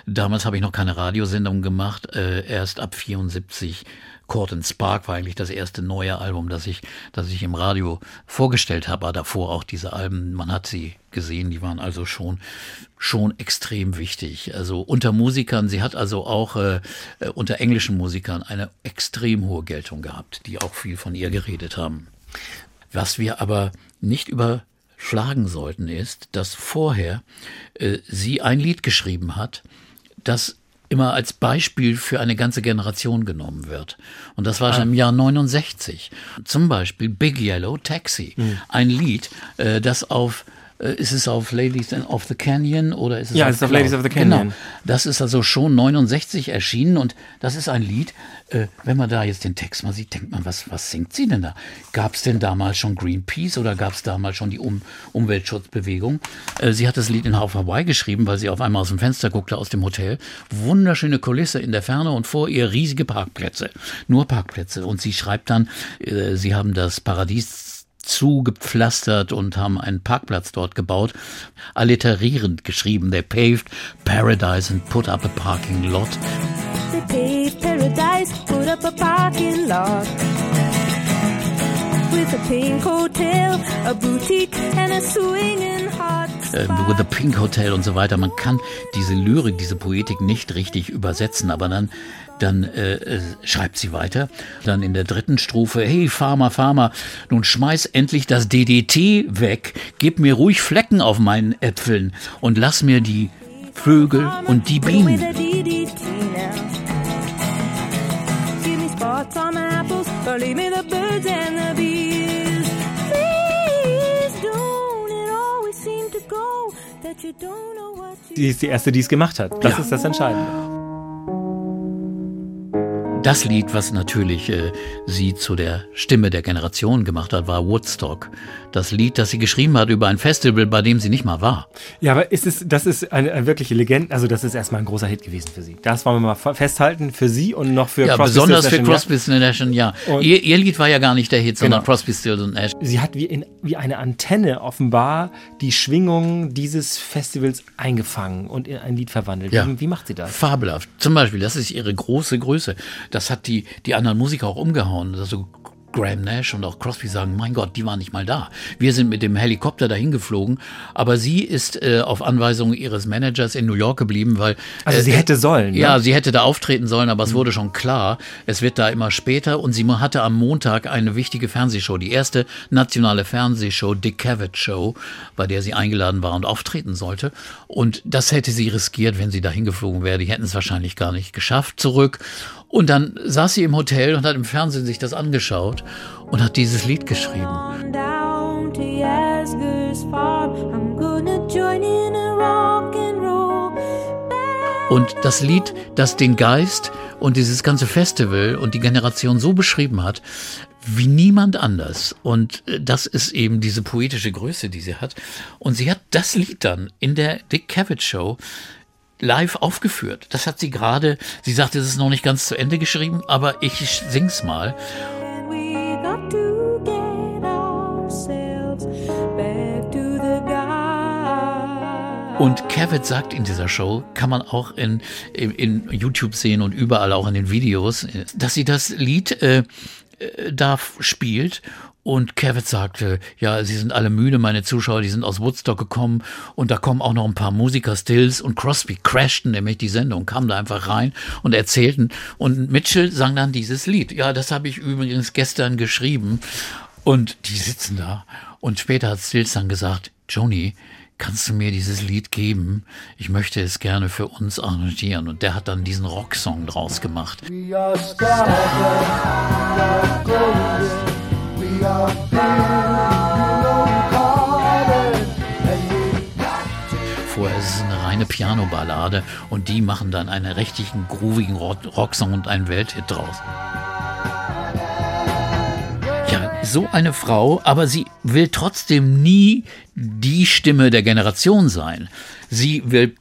Damals habe ich noch keine Radiosendung gemacht, äh, erst ab 74 Court and Spark war eigentlich das erste neue Album, das ich, das ich im Radio vorgestellt habe. Aber davor auch diese Alben, man hat sie gesehen, die waren also schon, schon extrem wichtig. Also unter Musikern, sie hat also auch äh, äh unter englischen Musikern eine extrem hohe Geltung gehabt, die auch viel von ihr geredet haben. Was wir aber nicht überschlagen sollten, ist, dass vorher äh, sie ein Lied geschrieben hat, das immer als Beispiel für eine ganze Generation genommen wird. Und das war schon im Jahr 69. Zum Beispiel Big Yellow Taxi, mhm. ein Lied, äh, das auf ist es auf Ladies of the Canyon oder ist es ja, auf, ist auf Ladies of the Canyon? Genau. Das ist also schon 69 erschienen und das ist ein Lied, äh, wenn man da jetzt den Text mal sieht, denkt man, was, was singt sie denn da? Gab es denn damals schon Greenpeace oder gab es damals schon die um Umweltschutzbewegung? Äh, sie hat das Lied in Hawaii geschrieben, weil sie auf einmal aus dem Fenster guckte aus dem Hotel. Wunderschöne Kulisse in der Ferne und vor ihr riesige Parkplätze. Nur Parkplätze. Und sie schreibt dann, äh, sie haben das Paradies zugepflastert und haben einen Parkplatz dort gebaut. Alliterierend geschrieben. They paved paradise and put up a parking lot. They paved paradise, put up a parking lot. With a pink hotel, a boutique and a swinging hot äh, with the Pink Hotel und so weiter. Man kann diese Lyrik, diese Poetik nicht richtig übersetzen, aber dann dann äh, äh, schreibt sie weiter. Dann in der dritten Strophe, hey Farmer, Farmer, nun schmeiß endlich das DDT weg, gib mir ruhig Flecken auf meinen Äpfeln und lass mir die Vögel und die Bienen. Sie ist die erste, die es gemacht hat. Das ja. ist das Entscheidende. Das Lied, was natürlich äh, sie zu der Stimme der Generation gemacht hat, war Woodstock. Das Lied, das sie geschrieben hat über ein Festival, bei dem sie nicht mal war. Ja, aber ist es, das ist eine, eine wirkliche Legende, also das ist erstmal ein großer Hit gewesen für sie. Das wollen wir mal festhalten, für sie und noch für ja, Crosby, besonders Stills, für Crosby, Stills Nash, ja. Ihr, ihr, Lied war ja gar nicht der Hit, sondern genau. Crosby, Stills und Nash. Sie hat wie, in, wie eine Antenne offenbar die Schwingungen dieses Festivals eingefangen und in ein Lied verwandelt. Ja. Wie, wie macht sie das? Fabelhaft. Zum Beispiel, das ist ihre große Größe. Das hat die, die anderen Musiker auch umgehauen. Also Graham Nash und auch Crosby sagen, mein Gott, die waren nicht mal da. Wir sind mit dem Helikopter dahin geflogen, aber sie ist äh, auf Anweisung ihres Managers in New York geblieben, weil also äh, sie hätte sollen. Ja, ne? sie hätte da auftreten sollen, aber es mhm. wurde schon klar, es wird da immer später und sie hatte am Montag eine wichtige Fernsehshow, die erste nationale Fernsehshow, Dick Cavett Show, bei der sie eingeladen war und auftreten sollte und das hätte sie riskiert, wenn sie dahin geflogen wäre. Die hätten es wahrscheinlich gar nicht geschafft zurück und dann saß sie im Hotel und hat im Fernsehen sich das angeschaut und hat dieses Lied geschrieben. Und das Lied, das den Geist und dieses ganze Festival und die Generation so beschrieben hat, wie niemand anders. Und äh, das ist eben diese poetische Größe, die sie hat. Und sie hat das Lied dann in der Dick Cavett Show live aufgeführt. Das hat sie gerade, sie sagte, es ist noch nicht ganz zu Ende geschrieben, aber ich sing's mal. Und Cavett sagt in dieser Show, kann man auch in, in, in, YouTube sehen und überall auch in den Videos, dass sie das Lied äh, äh da spielt und Kevin sagte, ja, sie sind alle müde, meine Zuschauer, die sind aus Woodstock gekommen und da kommen auch noch ein paar Musiker, Stills und Crosby crashten nämlich die Sendung, kamen da einfach rein und erzählten und Mitchell sang dann dieses Lied. Ja, das habe ich übrigens gestern geschrieben und die sitzen da und später hat Stills dann gesagt, Joni, kannst du mir dieses Lied geben? Ich möchte es gerne für uns arrangieren. Und der hat dann diesen Rocksong draus gemacht. We are stars, we Vorher ist es eine reine Piano-Ballade und die machen dann einen richtigen groovigen Rocksong und einen Welthit draus. Ja, so eine Frau, aber sie will trotzdem nie die Stimme der Generation sein. Sie will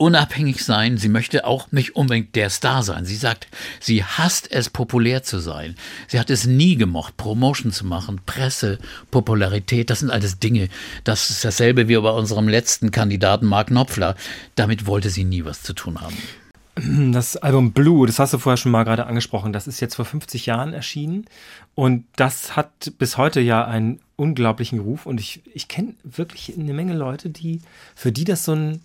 unabhängig sein. Sie möchte auch nicht unbedingt der Star sein. Sie sagt, sie hasst es, populär zu sein. Sie hat es nie gemocht, Promotion zu machen, Presse, Popularität. Das sind alles Dinge. Das ist dasselbe wie bei unserem letzten Kandidaten Mark Knopfler. Damit wollte sie nie was zu tun haben. Das Album Blue, das hast du vorher schon mal gerade angesprochen, das ist jetzt vor 50 Jahren erschienen und das hat bis heute ja einen unglaublichen Ruf und ich, ich kenne wirklich eine Menge Leute, die, für die das so ein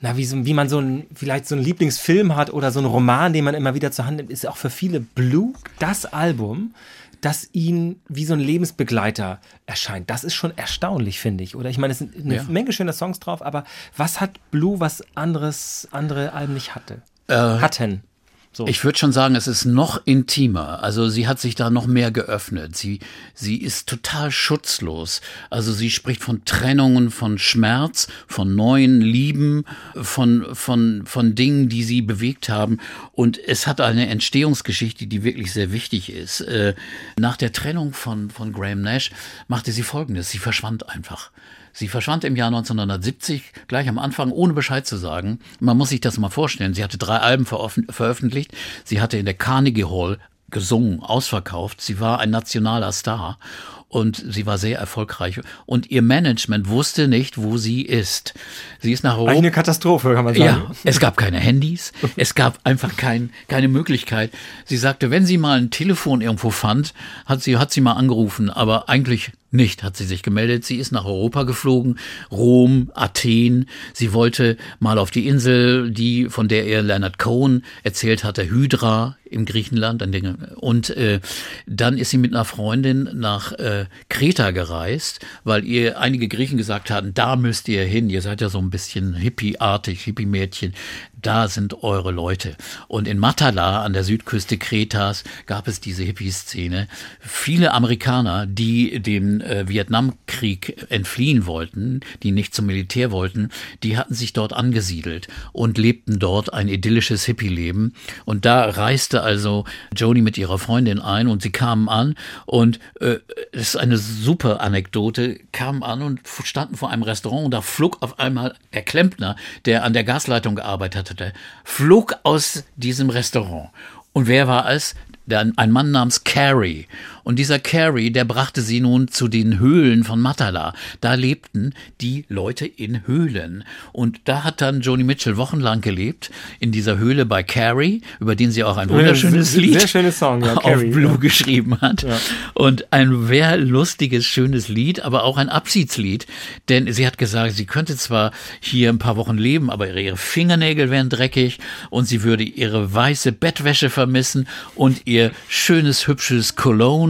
na, wie, so, wie man so ein, vielleicht so einen Lieblingsfilm hat oder so einen Roman, den man immer wieder zur Hand nimmt, ist auch für viele Blue das Album, das ihn wie so ein Lebensbegleiter erscheint. Das ist schon erstaunlich, finde ich. Oder ich meine, es sind eine ja. Menge schöner Songs drauf, aber was hat Blue, was anderes, andere Alben nicht hatte? Äh, hatten. So. Ich würde schon sagen, es ist noch intimer. Also sie hat sich da noch mehr geöffnet. Sie, sie ist total schutzlos. Also sie spricht von Trennungen, von Schmerz, von neuen Lieben, von, von, von Dingen, die sie bewegt haben. Und es hat eine Entstehungsgeschichte, die wirklich sehr wichtig ist. Äh, nach der Trennung von, von Graham Nash machte sie Folgendes. Sie verschwand einfach. Sie verschwand im Jahr 1970, gleich am Anfang, ohne Bescheid zu sagen. Man muss sich das mal vorstellen. Sie hatte drei Alben veröffentlicht. Sie hatte in der Carnegie Hall gesungen, ausverkauft. Sie war ein nationaler Star und sie war sehr erfolgreich. Und ihr Management wusste nicht, wo sie ist. Sie ist nach Europa. Eine Katastrophe, kann man sagen. Ja, es gab keine Handys, es gab einfach kein, keine Möglichkeit. Sie sagte, wenn sie mal ein Telefon irgendwo fand, hat sie, hat sie mal angerufen, aber eigentlich nicht, hat sie sich gemeldet. Sie ist nach Europa geflogen, Rom, Athen. Sie wollte mal auf die Insel, die von der ihr Leonard Cohen erzählt hatte, Hydra im Griechenland. Und äh, dann ist sie mit einer Freundin nach äh, Kreta gereist, weil ihr einige Griechen gesagt hatten, da müsst ihr hin. Ihr seid ja so ein bisschen hippieartig, Hippie-Mädchen da sind eure Leute. Und in Matala an der Südküste Kretas gab es diese Hippie-Szene. Viele Amerikaner, die dem äh, Vietnamkrieg entfliehen wollten, die nicht zum Militär wollten, die hatten sich dort angesiedelt und lebten dort ein idyllisches Hippie-Leben. Und da reiste also Joni mit ihrer Freundin ein und sie kamen an und äh, das ist eine super Anekdote, kamen an und standen vor einem Restaurant und da flog auf einmal der Klempner, der an der Gasleitung gearbeitet hat, hatte, flog aus diesem Restaurant. Und wer war es? Der, ein Mann namens Carrie. Und dieser Carrie, der brachte sie nun zu den Höhlen von Matala. Da lebten die Leute in Höhlen. Und da hat dann Joni Mitchell wochenlang gelebt, in dieser Höhle bei Carrie, über den sie auch ein wunderschönes ja, Lied sehr schönes Song, ja, auf Carrie, Blue ja. geschrieben hat. Und ein sehr lustiges, schönes Lied, aber auch ein Abschiedslied. Denn sie hat gesagt, sie könnte zwar hier ein paar Wochen leben, aber ihre Fingernägel wären dreckig und sie würde ihre weiße Bettwäsche vermissen und ihr schönes, hübsches Cologne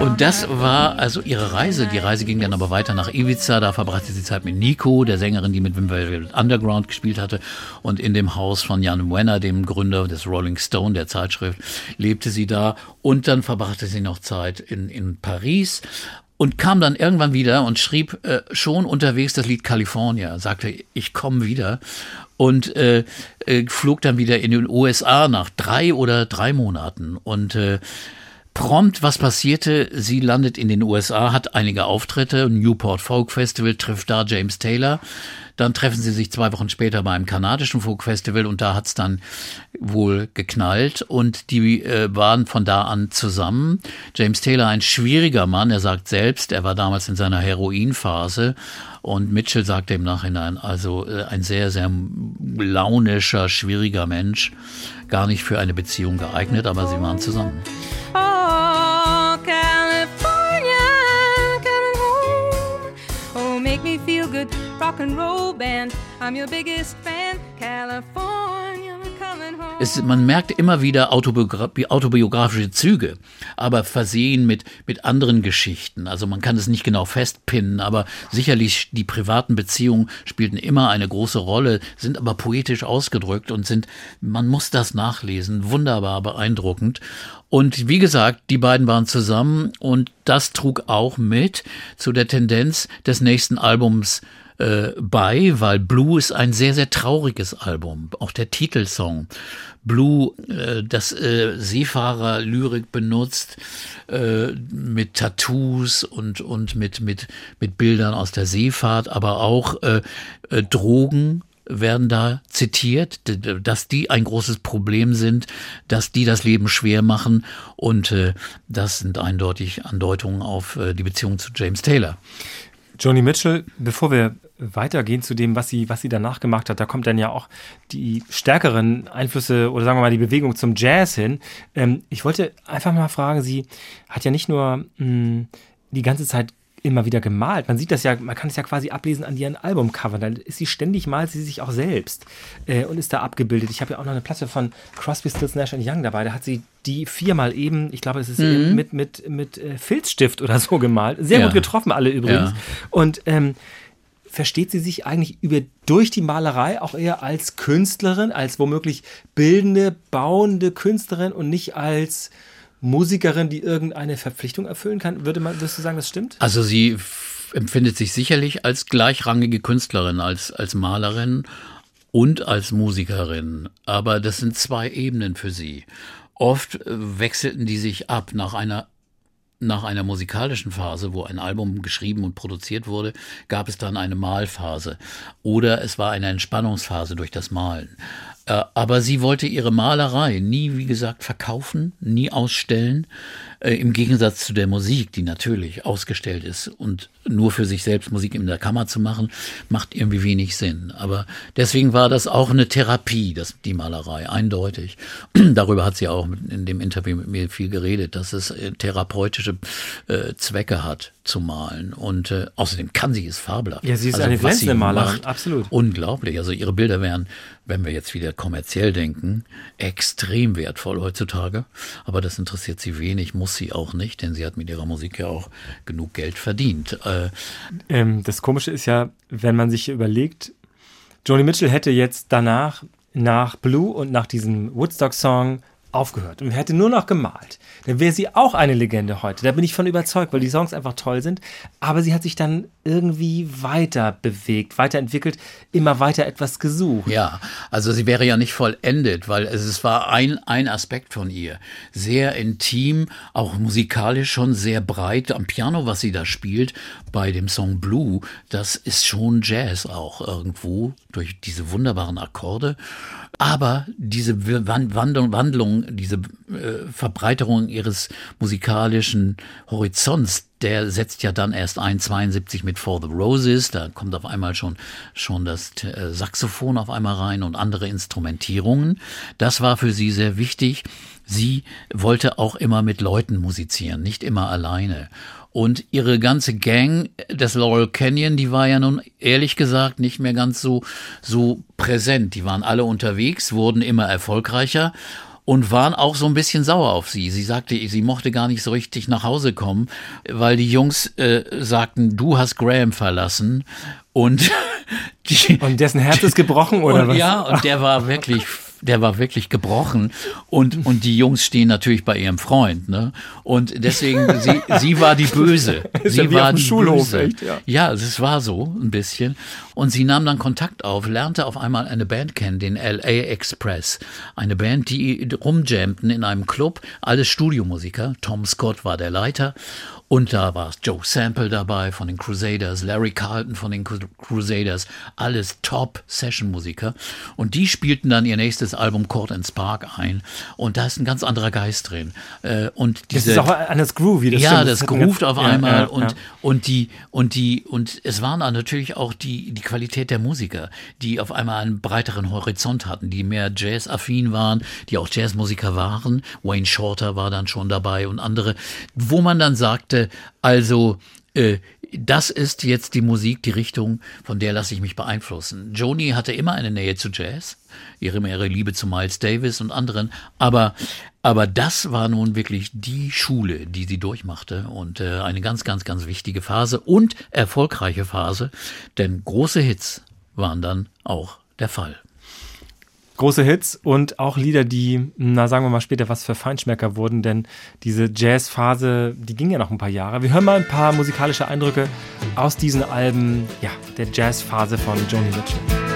Und das war also ihre Reise. Die Reise ging dann aber weiter nach Ibiza. Da verbrachte sie Zeit mit Nico, der Sängerin, die mit Wim Velvet Underground gespielt hatte. Und in dem Haus von Jan Wenner, dem Gründer des Rolling Stone, der Zeitschrift, lebte sie da. Und dann verbrachte sie noch Zeit in, in Paris und kam dann irgendwann wieder und schrieb äh, schon unterwegs das Lied California, sagte, ich komme wieder und äh, äh, flog dann wieder in den USA nach drei oder drei Monaten und äh, Prompt, was passierte? Sie landet in den USA, hat einige Auftritte, Newport Folk Festival, trifft da James Taylor. Dann treffen sie sich zwei Wochen später beim kanadischen Folk Festival und da hat's dann wohl geknallt und die äh, waren von da an zusammen. James Taylor, ein schwieriger Mann, er sagt selbst, er war damals in seiner Heroinphase und Mitchell sagte im Nachhinein, also äh, ein sehr, sehr launischer, schwieriger Mensch, gar nicht für eine Beziehung geeignet, aber sie waren zusammen. Rock and roll band. I'm your biggest fan, California. Es, man merkt immer wieder autobiogra autobiografische Züge, aber versehen mit, mit anderen Geschichten. Also man kann es nicht genau festpinnen, aber sicherlich die privaten Beziehungen spielten immer eine große Rolle, sind aber poetisch ausgedrückt und sind, man muss das nachlesen, wunderbar beeindruckend. Und wie gesagt, die beiden waren zusammen und das trug auch mit zu der Tendenz des nächsten Albums äh, bei, weil Blue ist ein sehr, sehr trauriges Album. Auch der Titelsong. Blue, äh, das äh, Seefahrer-Lyrik benutzt, äh, mit Tattoos und, und mit, mit, mit Bildern aus der Seefahrt, aber auch äh, äh, Drogen, werden da zitiert, dass die ein großes Problem sind, dass die das Leben schwer machen und äh, das sind eindeutig Andeutungen auf äh, die Beziehung zu James Taylor. Joni Mitchell, bevor wir weitergehen zu dem, was sie, was sie danach gemacht hat, da kommt dann ja auch die stärkeren Einflüsse oder sagen wir mal die Bewegung zum Jazz hin. Ähm, ich wollte einfach mal fragen, sie hat ja nicht nur mh, hm, die ganze Zeit immer wieder gemalt. Man sieht das ja, man kann es ja quasi ablesen an ihren Albumcovern. Da ist sie ständig, malt sie sich auch selbst äh, und ist da abgebildet. Ich habe ja auch noch eine Platte von Crosby, Stills, Nash Young dabei. Da hat sie die viermal eben, ich glaube, es ist mhm. mit, mit, mit äh, Filzstift oder so gemalt. Sehr ja. gut getroffen alle übrigens. Ja. Und ähm, versteht sie sich eigentlich über, durch die Malerei auch eher als Künstlerin, als womöglich bildende, bauende Künstlerin und nicht als Musikerin, die irgendeine Verpflichtung erfüllen kann. Würde man, würdest du sagen, das stimmt? Also sie empfindet sich sicherlich als gleichrangige Künstlerin, als, als Malerin und als Musikerin. Aber das sind zwei Ebenen für sie. Oft äh, wechselten die sich ab nach einer nach einer musikalischen Phase, wo ein Album geschrieben und produziert wurde, gab es dann eine Malphase oder es war eine Entspannungsphase durch das Malen. Äh, aber sie wollte ihre Malerei nie, wie gesagt, verkaufen, nie ausstellen, äh, im Gegensatz zu der Musik, die natürlich ausgestellt ist und nur für sich selbst Musik in der Kammer zu machen, macht irgendwie wenig Sinn. Aber deswegen war das auch eine Therapie, das, die Malerei, eindeutig. Darüber hat sie auch in dem Interview mit mir viel geredet, dass es äh, therapeutische äh, Zwecke hat zu malen. Und äh, außerdem kann sie es fabelhaft. Ja, sie ist also, eine glänzende Malerin, absolut. Unglaublich. Also ihre Bilder wären, wenn wir jetzt wieder kommerziell denken, extrem wertvoll heutzutage. Aber das interessiert sie wenig, muss sie auch nicht, denn sie hat mit ihrer Musik ja auch genug Geld verdient. Äh, ähm, das Komische ist ja, wenn man sich überlegt, Joni Mitchell hätte jetzt danach, nach Blue und nach diesem Woodstock-Song aufgehört und hätte nur noch gemalt, dann wäre sie auch eine Legende heute. Da bin ich von überzeugt, weil die Songs einfach toll sind. Aber sie hat sich dann irgendwie weiter bewegt, weiterentwickelt, immer weiter etwas gesucht. Ja, also sie wäre ja nicht vollendet, weil es war ein, ein Aspekt von ihr. Sehr intim, auch musikalisch schon sehr breit. Am Piano, was sie da spielt, bei dem Song Blue, das ist schon Jazz auch irgendwo durch diese wunderbaren Akkorde. Aber diese Wandlung, Wandlung diese äh, Verbreiterung ihres musikalischen Horizonts, der setzt ja dann erst ein 72 mit For the Roses, da kommt auf einmal schon schon das äh, Saxophon auf einmal rein und andere Instrumentierungen. Das war für sie sehr wichtig. Sie wollte auch immer mit Leuten musizieren, nicht immer alleine. Und ihre ganze Gang des Laurel Canyon, die war ja nun ehrlich gesagt nicht mehr ganz so, so präsent. Die waren alle unterwegs, wurden immer erfolgreicher und waren auch so ein bisschen sauer auf sie. Sie sagte, sie mochte gar nicht so richtig nach Hause kommen, weil die Jungs äh, sagten, du hast Graham verlassen und die, und dessen Herz ist gebrochen oder und, was? Ja, und der war wirklich der war wirklich gebrochen und, und die Jungs stehen natürlich bei ihrem Freund, ne? Und deswegen, sie, sie war die Böse. Sie ja war die Schulhof, Böse. Echt, ja. ja, es war so ein bisschen. Und sie nahm dann Kontakt auf, lernte auf einmal eine Band kennen, den LA Express. Eine Band, die rumjammten in einem Club, alles Studiomusiker. Tom Scott war der Leiter. Und da war Joe Sample dabei von den Crusaders, Larry Carlton von den Crusaders, alles Top-Session-Musiker. Und die spielten dann ihr nächstes Album Court and Spark ein. Und da ist ein ganz anderer Geist drin. Äh, und diese, das ist auch an das Groovy, das Ja, stimmt. das, das groovt auf einmal. Ja, ja, und, ja. und die, und die, und es waren dann natürlich auch die, die Qualität der Musiker, die auf einmal einen breiteren Horizont hatten, die mehr Jazz-affin waren, die auch Jazzmusiker waren. Wayne Shorter war dann schon dabei und andere, wo man dann sagte, also äh, das ist jetzt die Musik, die Richtung, von der lasse ich mich beeinflussen. Joni hatte immer eine Nähe zu Jazz, ihre ihre Liebe zu Miles Davis und anderen, aber aber das war nun wirklich die Schule, die sie durchmachte. Und äh, eine ganz ganz ganz wichtige Phase und erfolgreiche Phase, denn große Hits waren dann auch der Fall große Hits und auch Lieder, die, na sagen wir mal später, was für Feinschmecker wurden, denn diese Jazzphase, die ging ja noch ein paar Jahre. Wir hören mal ein paar musikalische Eindrücke aus diesen Alben, ja, der Jazzphase von Joni Mitchell.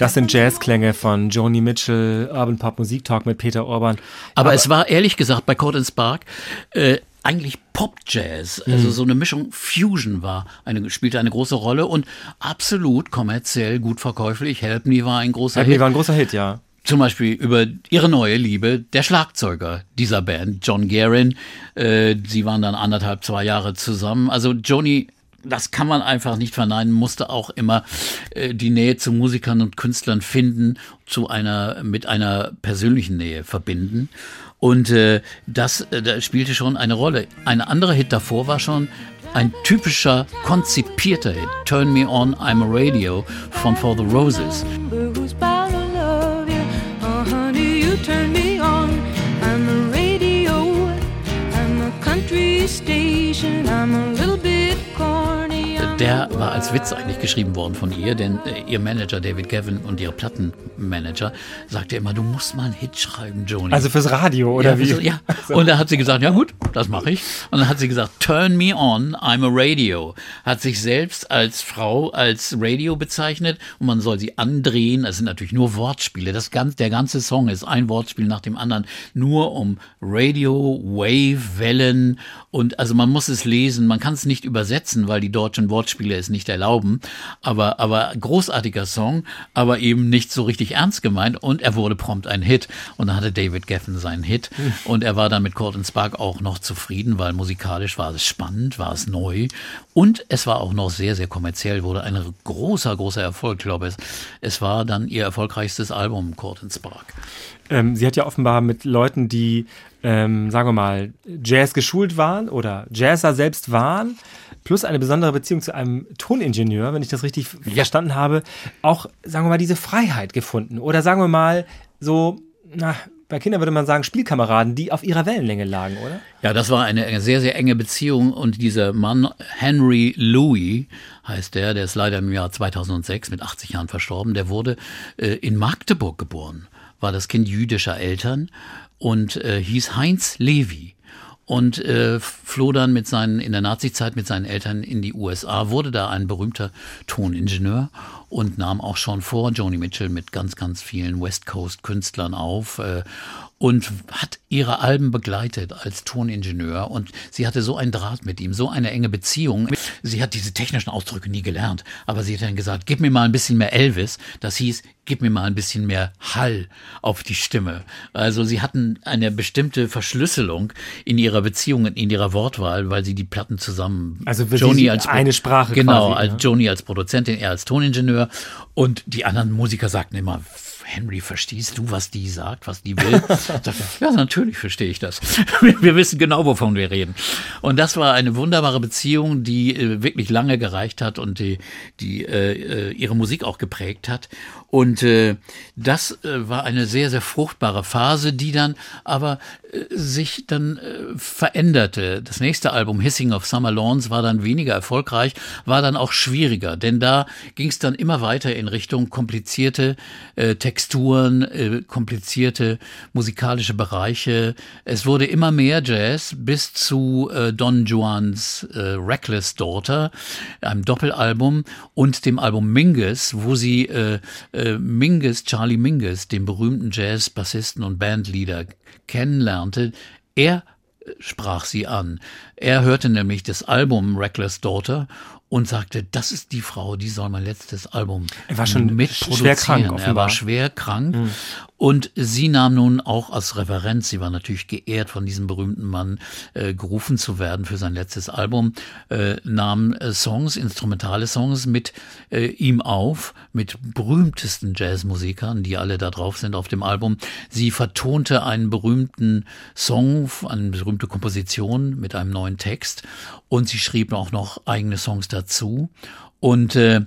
Das sind Jazzklänge von Joni Mitchell, Urban Pop Musik Talk mit Peter Orban. Aber, Aber es war ehrlich gesagt bei Corden Spark äh, eigentlich Pop-Jazz, also mhm. so eine Mischung Fusion war, eine, spielte eine große Rolle und absolut kommerziell gut verkäuflich. Help Me war ein großer Help Hit. Me war ein großer Hit, ja. Zum Beispiel über ihre neue Liebe, der Schlagzeuger dieser Band, John Guerin. Äh, sie waren dann anderthalb, zwei Jahre zusammen. Also Joni das kann man einfach nicht verneinen, musste auch immer äh, die Nähe zu Musikern und Künstlern finden, zu einer, mit einer persönlichen Nähe verbinden. Und äh, das, äh, das spielte schon eine Rolle. Ein anderer Hit davor war schon ein typischer, konzipierter Hit. Turn Me On, I'm a Radio von For the Roses. Als Witz eigentlich geschrieben worden von ihr, denn äh, ihr Manager David Gavin und ihr Plattenmanager sagte immer, du musst mal einen Hit schreiben, Joni. Also fürs Radio oder ja, wie? Fürs, ja. Und da hat sie gesagt, ja gut, das mache ich. Und dann hat sie gesagt, turn me on, I'm a radio. Hat sich selbst als Frau als Radio bezeichnet und man soll sie andrehen. Es sind natürlich nur Wortspiele. Das ganze, der ganze Song ist ein Wortspiel nach dem anderen, nur um Radio, Wave, Wellen und also man muss es lesen. Man kann es nicht übersetzen, weil die deutschen Wortspiele Wortspiele es nicht erlauben. Aber, aber großartiger Song, aber eben nicht so richtig ernst gemeint. Und er wurde prompt ein Hit. Und dann hatte David Geffen seinen Hit. Hm. Und er war dann mit Court Spark auch noch zufrieden, weil musikalisch war es spannend, war es neu. Und es war auch noch sehr, sehr kommerziell, wurde ein großer, großer Erfolg, ich glaube es. Es war dann ihr erfolgreichstes Album, Court Spark. Ähm, sie hat ja offenbar mit Leuten, die, ähm, sagen wir mal, Jazz geschult waren oder Jazzer selbst waren, plus eine besondere Beziehung zu einem Toningenieur, wenn ich das richtig ja. verstanden habe, auch, sagen wir mal, diese Freiheit gefunden. Oder sagen wir mal, so, na, bei Kindern würde man sagen, Spielkameraden, die auf ihrer Wellenlänge lagen, oder? Ja, das war eine sehr, sehr enge Beziehung und dieser Mann, Henry Louis, heißt der, der ist leider im Jahr 2006 mit 80 Jahren verstorben, der wurde äh, in Magdeburg geboren, war das Kind jüdischer Eltern und äh, hieß Heinz Levi. Und äh, floh dann mit seinen in der Nazizeit mit seinen Eltern in die USA, wurde da ein berühmter Toningenieur und nahm auch schon vor. Joni Mitchell mit ganz ganz vielen West Coast Künstlern auf äh, und hat ihre Alben begleitet als Toningenieur und sie hatte so einen Draht mit ihm, so eine enge Beziehung. Sie hat diese technischen Ausdrücke nie gelernt, aber sie hat dann gesagt, gib mir mal ein bisschen mehr Elvis. Das hieß, gib mir mal ein bisschen mehr Hall auf die Stimme. Also sie hatten eine bestimmte Verschlüsselung in ihrer Beziehung, in ihrer Wortwahl, weil sie die Platten zusammen. Also Joni als eine Sprache. Genau, quasi, als Joni als Produzentin, er als Toningenieur und die anderen Musiker sagten immer, Henry, verstehst du, was die sagt, was die will? ja, natürlich verstehe ich das. Wir wissen genau, wovon wir reden. Und das war eine wunderbare Beziehung, die äh, wirklich lange gereicht hat und die, die äh, äh ihre Musik auch geprägt hat. Und äh, das äh, war eine sehr, sehr fruchtbare Phase, die dann aber äh, sich dann äh, veränderte. Das nächste Album, Hissing of Summer Lawns, war dann weniger erfolgreich, war dann auch schwieriger, denn da ging es dann immer weiter in Richtung komplizierte äh, Texturen, äh, komplizierte musikalische Bereiche. Es wurde immer mehr Jazz bis zu äh, Don Juans äh, Reckless Daughter, einem Doppelalbum und dem Album Mingus, wo sie äh, äh, Mingus, Charlie Mingus, den berühmten Jazz-Bassisten und Bandleader kennenlernte. Er äh, sprach sie an. Er hörte nämlich das Album Reckless Daughter und sagte, das ist die Frau, die soll mein letztes Album er war schon schwer krank. Offenbar. Er war schwer krank mhm. Und sie nahm nun auch als Referenz, sie war natürlich geehrt von diesem berühmten Mann, äh, gerufen zu werden für sein letztes Album, äh, nahm äh, Songs, instrumentale Songs mit äh, ihm auf, mit berühmtesten Jazzmusikern, die alle da drauf sind auf dem Album. Sie vertonte einen berühmten Song, eine berühmte Komposition mit einem neuen Text und sie schrieb auch noch eigene Songs dazu. Und äh,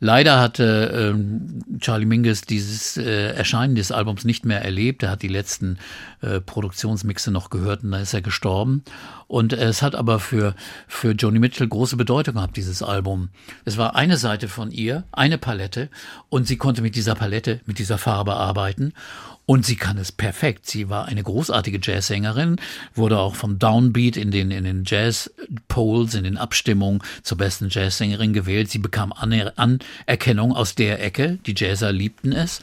leider hatte äh, Charlie Mingus dieses äh, Erscheinen des Albums nicht mehr erlebt. Er hat die letzten äh, Produktionsmixe noch gehört und dann ist er gestorben. Und es hat aber für, für Joni Mitchell große Bedeutung gehabt, dieses Album. Es war eine Seite von ihr, eine Palette und sie konnte mit dieser Palette, mit dieser Farbe arbeiten. Und sie kann es perfekt. Sie war eine großartige Jazzsängerin, wurde auch vom Downbeat in den, in den Jazz-Polls, in den Abstimmungen zur besten Jazzsängerin gewählt. Sie bekam Anerkennung aus der Ecke. Die Jazzer liebten es.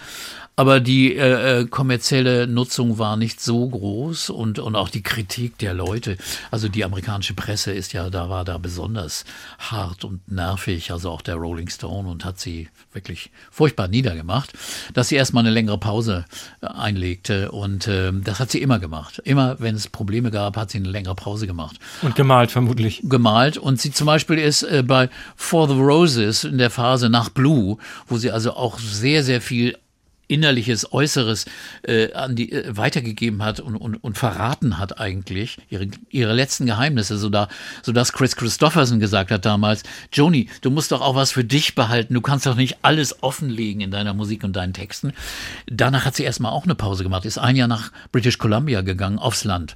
Aber die äh, äh, kommerzielle Nutzung war nicht so groß und, und auch die Kritik der Leute. Also die amerikanische Presse ist ja, da war da besonders hart und nervig, also auch der Rolling Stone und hat sie wirklich furchtbar niedergemacht, dass sie erstmal eine längere Pause äh, einlegte. Und äh, das hat sie immer gemacht. Immer, wenn es Probleme gab, hat sie eine längere Pause gemacht. Und gemalt vermutlich. Gemalt. Und sie zum Beispiel ist äh, bei For the Roses in der Phase nach Blue, wo sie also auch sehr, sehr viel innerliches, äußeres äh, an die äh, weitergegeben hat und, und, und verraten hat eigentlich ihre, ihre letzten Geheimnisse, so da, so dass Chris Christopherson gesagt hat damals, Joni, du musst doch auch was für dich behalten, du kannst doch nicht alles offenlegen in deiner Musik und deinen Texten. Danach hat sie erstmal auch eine Pause gemacht, ist ein Jahr nach British Columbia gegangen, aufs Land.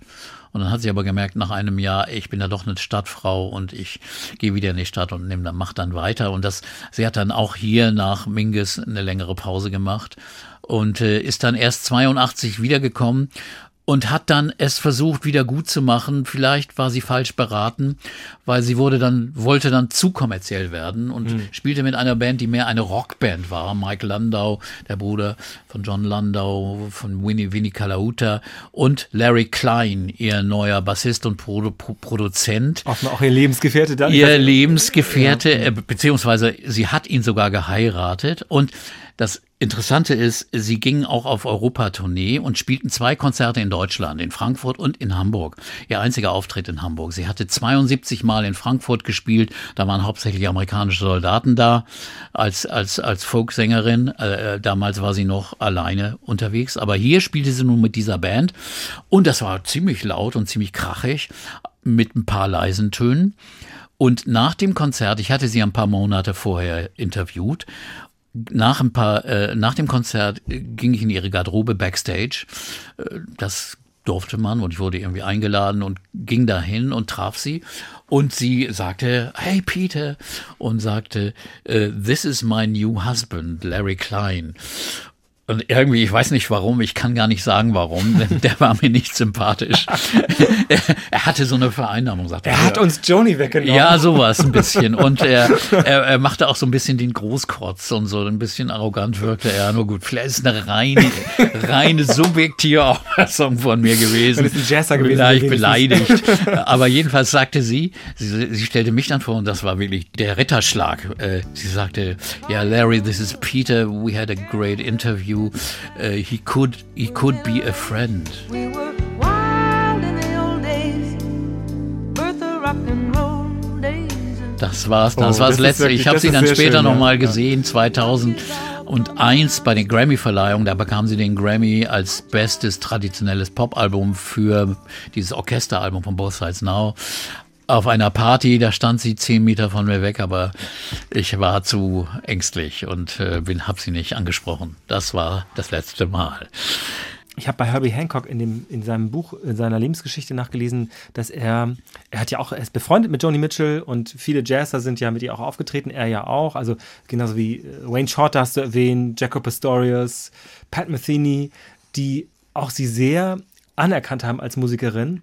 Und dann hat sie aber gemerkt, nach einem Jahr, ich bin ja doch eine Stadtfrau und ich gehe wieder in die Stadt und nehme dann, mach dann weiter. Und das, sie hat dann auch hier nach Mingus eine längere Pause gemacht und äh, ist dann erst 82 wiedergekommen und hat dann es versucht wieder gut zu machen. Vielleicht war sie falsch beraten, weil sie wurde dann wollte dann zu kommerziell werden und mhm. spielte mit einer Band, die mehr eine Rockband war. Mike Landau, der Bruder von John Landau, von Winnie Winnie Kalauta und Larry Klein, ihr neuer Bassist und Produ Pro Produzent. Auch, auch ihr Lebensgefährte dann? Ihr Lebensgefährte, ja. äh, beziehungsweise sie hat ihn sogar geheiratet und das Interessante ist, sie gingen auch auf Europatournee und spielten zwei Konzerte in Deutschland, in Frankfurt und in Hamburg. Ihr einziger Auftritt in Hamburg. Sie hatte 72 Mal in Frankfurt gespielt. Da waren hauptsächlich amerikanische Soldaten da als, als, als Folksängerin. Äh, äh, damals war sie noch alleine unterwegs. Aber hier spielte sie nun mit dieser Band. Und das war ziemlich laut und ziemlich krachig mit ein paar leisen Tönen. Und nach dem Konzert, ich hatte sie ein paar Monate vorher interviewt nach ein paar, äh, nach dem Konzert ging ich in ihre Garderobe backstage. Äh, das durfte man und ich wurde irgendwie eingeladen und ging dahin und traf sie und sie sagte, hey Peter und sagte, uh, this is my new husband, Larry Klein. Und irgendwie, ich weiß nicht warum, ich kann gar nicht sagen warum, denn der war mir nicht sympathisch. er, hatte so eine Vereinnahmung, sagt er. Er hat uns Joni weggenommen. Ja, sowas ein bisschen. Und er, er, er machte auch so ein bisschen den Großkotz und so ein bisschen arrogant wirkte er. Nur gut, vielleicht ist eine reine, reine subjektive Auffassung von mir gewesen. Das ist ein Jazzer gewesen. Vielleicht beleidigt. Aber jedenfalls sagte sie, sie, sie stellte mich dann vor und das war wirklich der Ritterschlag. Äh, sie sagte, ja, Larry, this is Peter. We had a great interview you uh, he could he could be a friend. Das war's, das oh, war das, letzte. Wirklich, ich habe sie dann später nochmal ja. gesehen, 2001 bei den Grammy-Verleihungen. Da bekam sie den Grammy als bestes traditionelles Popalbum für dieses Orchesteralbum von Both Sides Now. Auf einer Party, da stand sie zehn Meter von mir weg, aber ich war zu ängstlich und äh, bin, hab sie nicht angesprochen. Das war das letzte Mal. Ich habe bei Herbie Hancock in, dem, in seinem Buch, in seiner Lebensgeschichte nachgelesen, dass er, er hat ja auch, er ist befreundet mit Joni Mitchell und viele Jazzer sind ja mit ihr auch aufgetreten, er ja auch, also genauso wie äh, Wayne Shorter hast du erwähnt, Jacob Pastorius, Pat Metheny, die auch sie sehr anerkannt haben als Musikerin.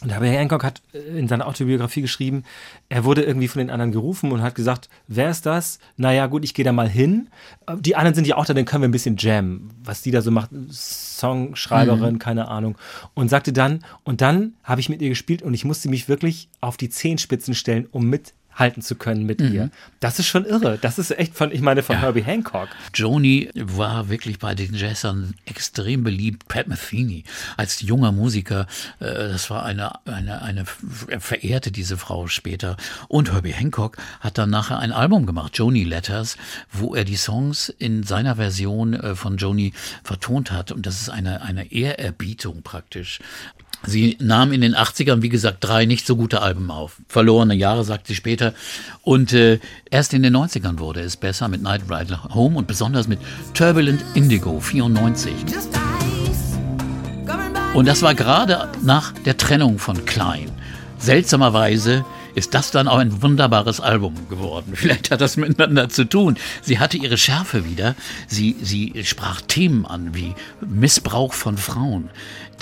Und Herbie Hancock hat äh, in seiner Autobiografie geschrieben, er wurde irgendwie von den anderen gerufen und hat gesagt, wer ist das? Naja, gut, ich gehe da mal hin. Äh, die anderen sind ja auch da, dann können wir ein bisschen jammen. Was die da so macht, Songschreiberin, mhm. keine Ahnung. Und sagte dann, und dann habe ich mit ihr gespielt und ich musste mich wirklich auf die Zehenspitzen stellen, um mit halten zu können mit mhm. ihr. Das ist schon irre. Das ist echt von, ich meine, von ja. Herbie Hancock. Joni war wirklich bei den Jazzern extrem beliebt. Pat Metheny als junger Musiker, äh, das war eine, eine, eine, er verehrte diese Frau später. Und Herbie Hancock hat dann nachher ein Album gemacht, Joni Letters, wo er die Songs in seiner Version äh, von Joni vertont hat. Und das ist eine, eine Ehrerbietung praktisch Sie nahm in den 80ern, wie gesagt, drei nicht so gute Alben auf. Verlorene Jahre, sagt sie später. Und äh, erst in den 90ern wurde es besser mit Night Ride Home und besonders mit Turbulent Indigo 94. Und das war gerade nach der Trennung von Klein. Seltsamerweise ist das dann auch ein wunderbares Album geworden. Vielleicht hat das miteinander zu tun. Sie hatte ihre Schärfe wieder. Sie, sie sprach Themen an wie Missbrauch von Frauen.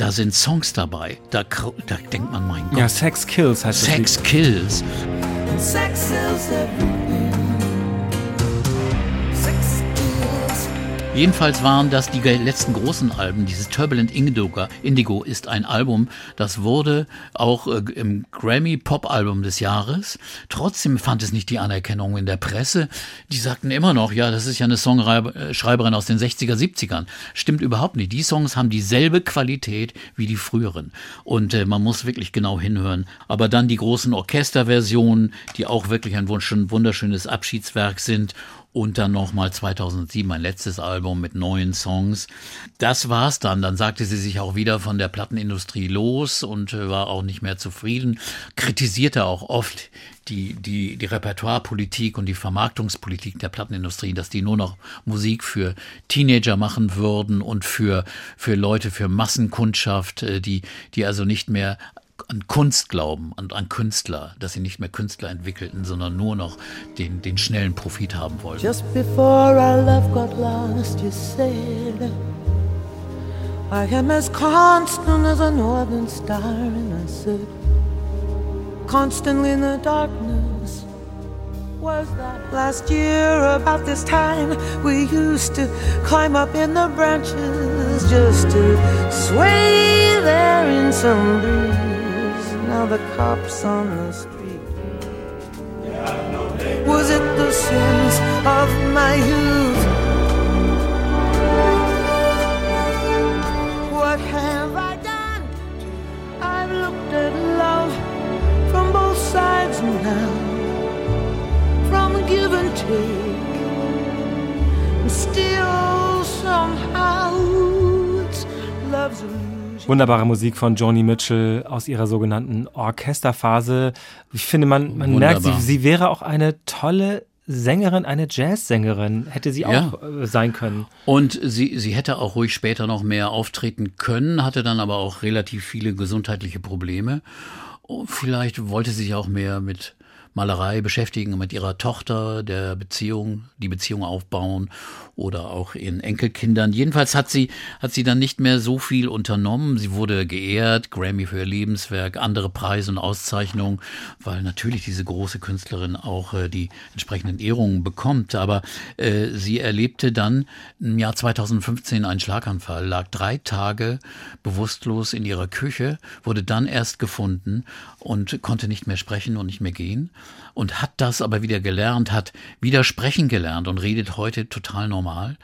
Da sind Songs dabei. Da, da denkt man, mein Gott. Ja, Sex Kills heißt Sex das. Sex Kills. Sex kills Jedenfalls waren das die letzten großen Alben. Dieses Turbulent Indigo, ist ein Album, das wurde auch äh, im Grammy Pop Album des Jahres. Trotzdem fand es nicht die Anerkennung in der Presse. Die sagten immer noch, ja, das ist ja eine Songschreiberin aus den 60er, 70ern. Stimmt überhaupt nicht. Die Songs haben dieselbe Qualität wie die früheren. Und äh, man muss wirklich genau hinhören. Aber dann die großen Orchesterversionen, die auch wirklich ein wunderschönes Abschiedswerk sind und dann nochmal 2007 ein letztes Album mit neuen Songs. Das war's dann. Dann sagte sie sich auch wieder von der Plattenindustrie los und äh, war auch nicht mehr zufrieden. Kritisierte auch oft die, die, die Repertoirepolitik und die Vermarktungspolitik der Plattenindustrie, dass die nur noch Musik für Teenager machen würden und für, für Leute, für Massenkundschaft, äh, die, die also nicht mehr an Kunst glauben und an Künstler, dass sie nicht mehr Künstler entwickelten, sondern nur noch den, den schnellen Profit haben wollten. Just before our love got lost, you said I am as constant as a northern star and I said Constantly in the darkness was that last year about this time. We used to climb up in the branches just to sway there in some breeze now the cops on the street. Was it the sins of my youth? What have I done? I've looked at love from both sides now, from give and take, and still somehow it's love's. Wunderbare Musik von Joni Mitchell aus ihrer sogenannten Orchesterphase. Ich finde, man, man merkt, sie, sie wäre auch eine tolle Sängerin, eine Jazzsängerin, hätte sie ja. auch äh, sein können. Und sie, sie hätte auch ruhig später noch mehr auftreten können, hatte dann aber auch relativ viele gesundheitliche Probleme. Und vielleicht wollte sie sich auch mehr mit Malerei beschäftigen, mit ihrer Tochter, der Beziehung, die Beziehung aufbauen oder auch ihren Enkelkindern. Jedenfalls hat sie, hat sie dann nicht mehr so viel unternommen. Sie wurde geehrt, Grammy für ihr Lebenswerk, andere Preise und Auszeichnungen, weil natürlich diese große Künstlerin auch äh, die entsprechenden Ehrungen bekommt. Aber äh, sie erlebte dann im Jahr 2015 einen Schlaganfall, lag drei Tage bewusstlos in ihrer Küche, wurde dann erst gefunden und konnte nicht mehr sprechen und nicht mehr gehen und hat das aber wieder gelernt, hat wieder sprechen gelernt und redet heute total normal.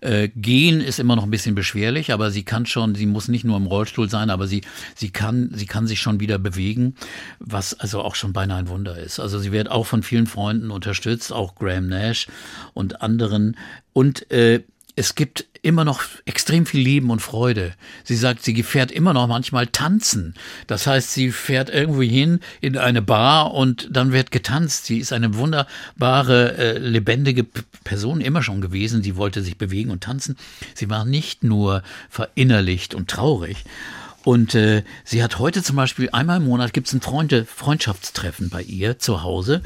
Äh, gehen ist immer noch ein bisschen beschwerlich, aber sie kann schon, sie muss nicht nur im Rollstuhl sein, aber sie, sie kann, sie kann sich schon wieder bewegen, was also auch schon beinahe ein Wunder ist. Also sie wird auch von vielen Freunden unterstützt, auch Graham Nash und anderen. Und äh, es gibt immer noch extrem viel Leben und Freude. Sie sagt, sie fährt immer noch manchmal tanzen. Das heißt, sie fährt irgendwo hin in eine Bar und dann wird getanzt. Sie ist eine wunderbare, äh, lebendige Person immer schon gewesen. Sie wollte sich bewegen und tanzen. Sie war nicht nur verinnerlicht und traurig. Und äh, sie hat heute zum Beispiel einmal im Monat gibt es ein Freunde, Freundschaftstreffen bei ihr zu Hause.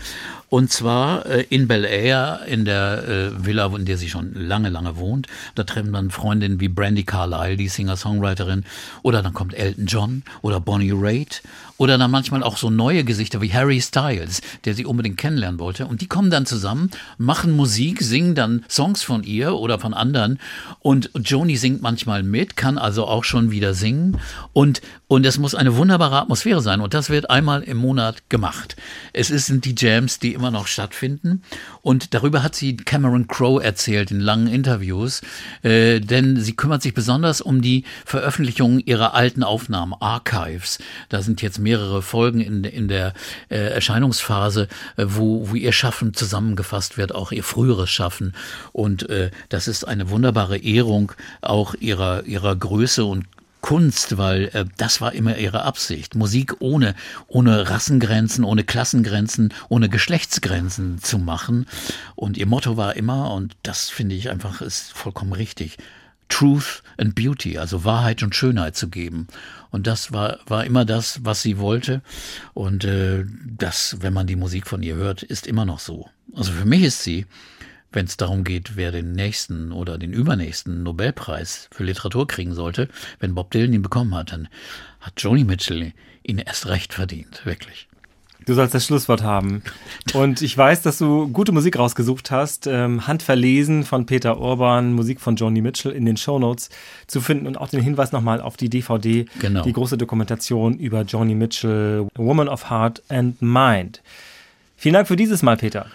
Und zwar äh, in Bel Air, in der äh, Villa, in der sie schon lange, lange wohnt. Da treffen dann Freundinnen wie Brandy Carlile, die Singer-Songwriterin. Oder dann kommt Elton John oder Bonnie Raitt. Oder dann manchmal auch so neue Gesichter wie Harry Styles, der sie unbedingt kennenlernen wollte. Und die kommen dann zusammen, machen Musik, singen dann Songs von ihr oder von anderen. Und Joni singt manchmal mit, kann also auch schon wieder singen. Und, und es muss eine wunderbare Atmosphäre sein. Und das wird einmal im Monat gemacht. Es sind die Jams, die immer noch stattfinden. Und darüber hat sie Cameron Crowe erzählt in langen Interviews. Äh, denn sie kümmert sich besonders um die Veröffentlichung ihrer alten Aufnahmen, Archives. Da sind jetzt mehrere Folgen in, in der äh, Erscheinungsphase, äh, wo, wo ihr Schaffen zusammengefasst wird, auch ihr früheres Schaffen. Und äh, das ist eine wunderbare Ehrung auch ihrer, ihrer Größe und Kunst, weil äh, das war immer ihre Absicht. Musik ohne, ohne Rassengrenzen, ohne Klassengrenzen, ohne Geschlechtsgrenzen zu machen. Und ihr Motto war immer, und das finde ich einfach ist vollkommen richtig, Truth and Beauty, also Wahrheit und Schönheit zu geben. Und das war, war immer das, was sie wollte. Und äh, das, wenn man die Musik von ihr hört, ist immer noch so. Also für mich ist sie, wenn es darum geht, wer den nächsten oder den übernächsten Nobelpreis für Literatur kriegen sollte, wenn Bob Dylan ihn bekommen hat, dann hat Joni Mitchell ihn erst recht verdient, wirklich. Du sollst das Schlusswort haben. Und ich weiß, dass du gute Musik rausgesucht hast. Ähm, Handverlesen von Peter Urban, Musik von Joni Mitchell in den Shownotes zu finden und auch den Hinweis nochmal auf die DVD, genau. die große Dokumentation über Joni Mitchell, Woman of Heart and Mind. Vielen Dank für dieses Mal, Peter.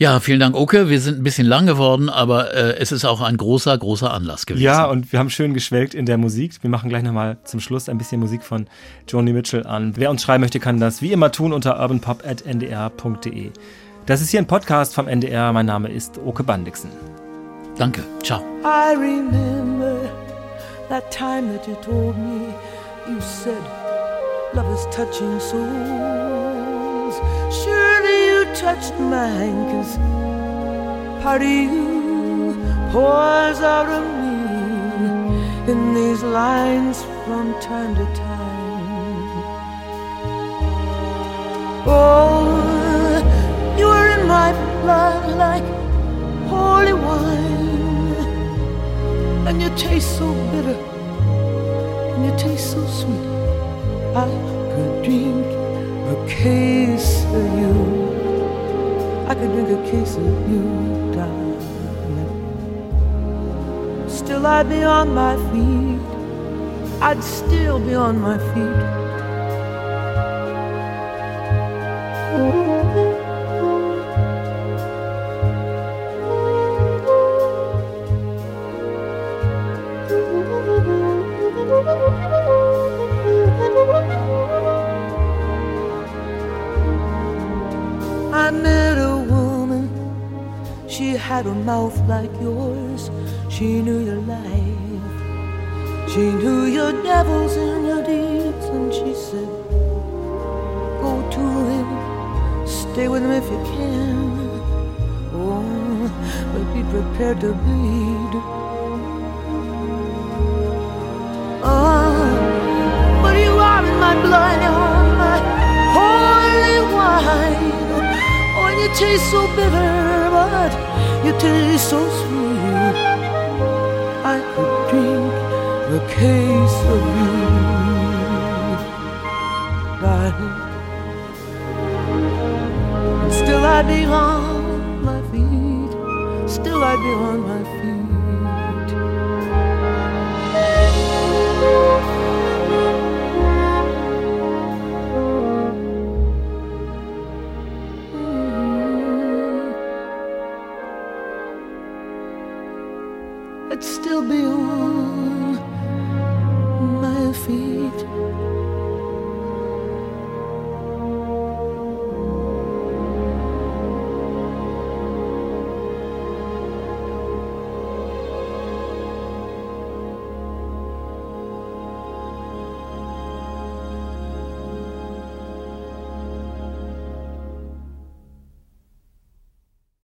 Ja, vielen Dank, Oke. Wir sind ein bisschen lang geworden, aber äh, es ist auch ein großer, großer Anlass gewesen. Ja, und wir haben schön geschwelgt in der Musik. Wir machen gleich nochmal zum Schluss ein bisschen Musik von Joni Mitchell an. Wer uns schreiben möchte, kann das wie immer tun unter urbanpop.ndr.de. Das ist hier ein Podcast vom NDR. Mein Name ist Oke Bandixen. Danke. Ciao. I remember that time that you told me you said love is touching souls. Touched mine, cause part of you pours out of me in these lines from time to time. Oh, you are in my blood like holy wine, and you taste so bitter, and you taste so sweet. I could drink a case of you. I could drink a case of you, darling. Still, I'd be on my feet. I'd still be on my feet. Had a mouth like yours. She knew your life. She knew your devils and your deeds. And she said, Go to him, stay with him if you can. Oh, but be prepared to bleed. Oh, but you are in my blood, you're my holy wine. Oh, and you taste so bitter, but you taste so sweet. I could drink a case of you, darling. Still I'd be on my feet. Still I'd be on my I'd still be on my feet.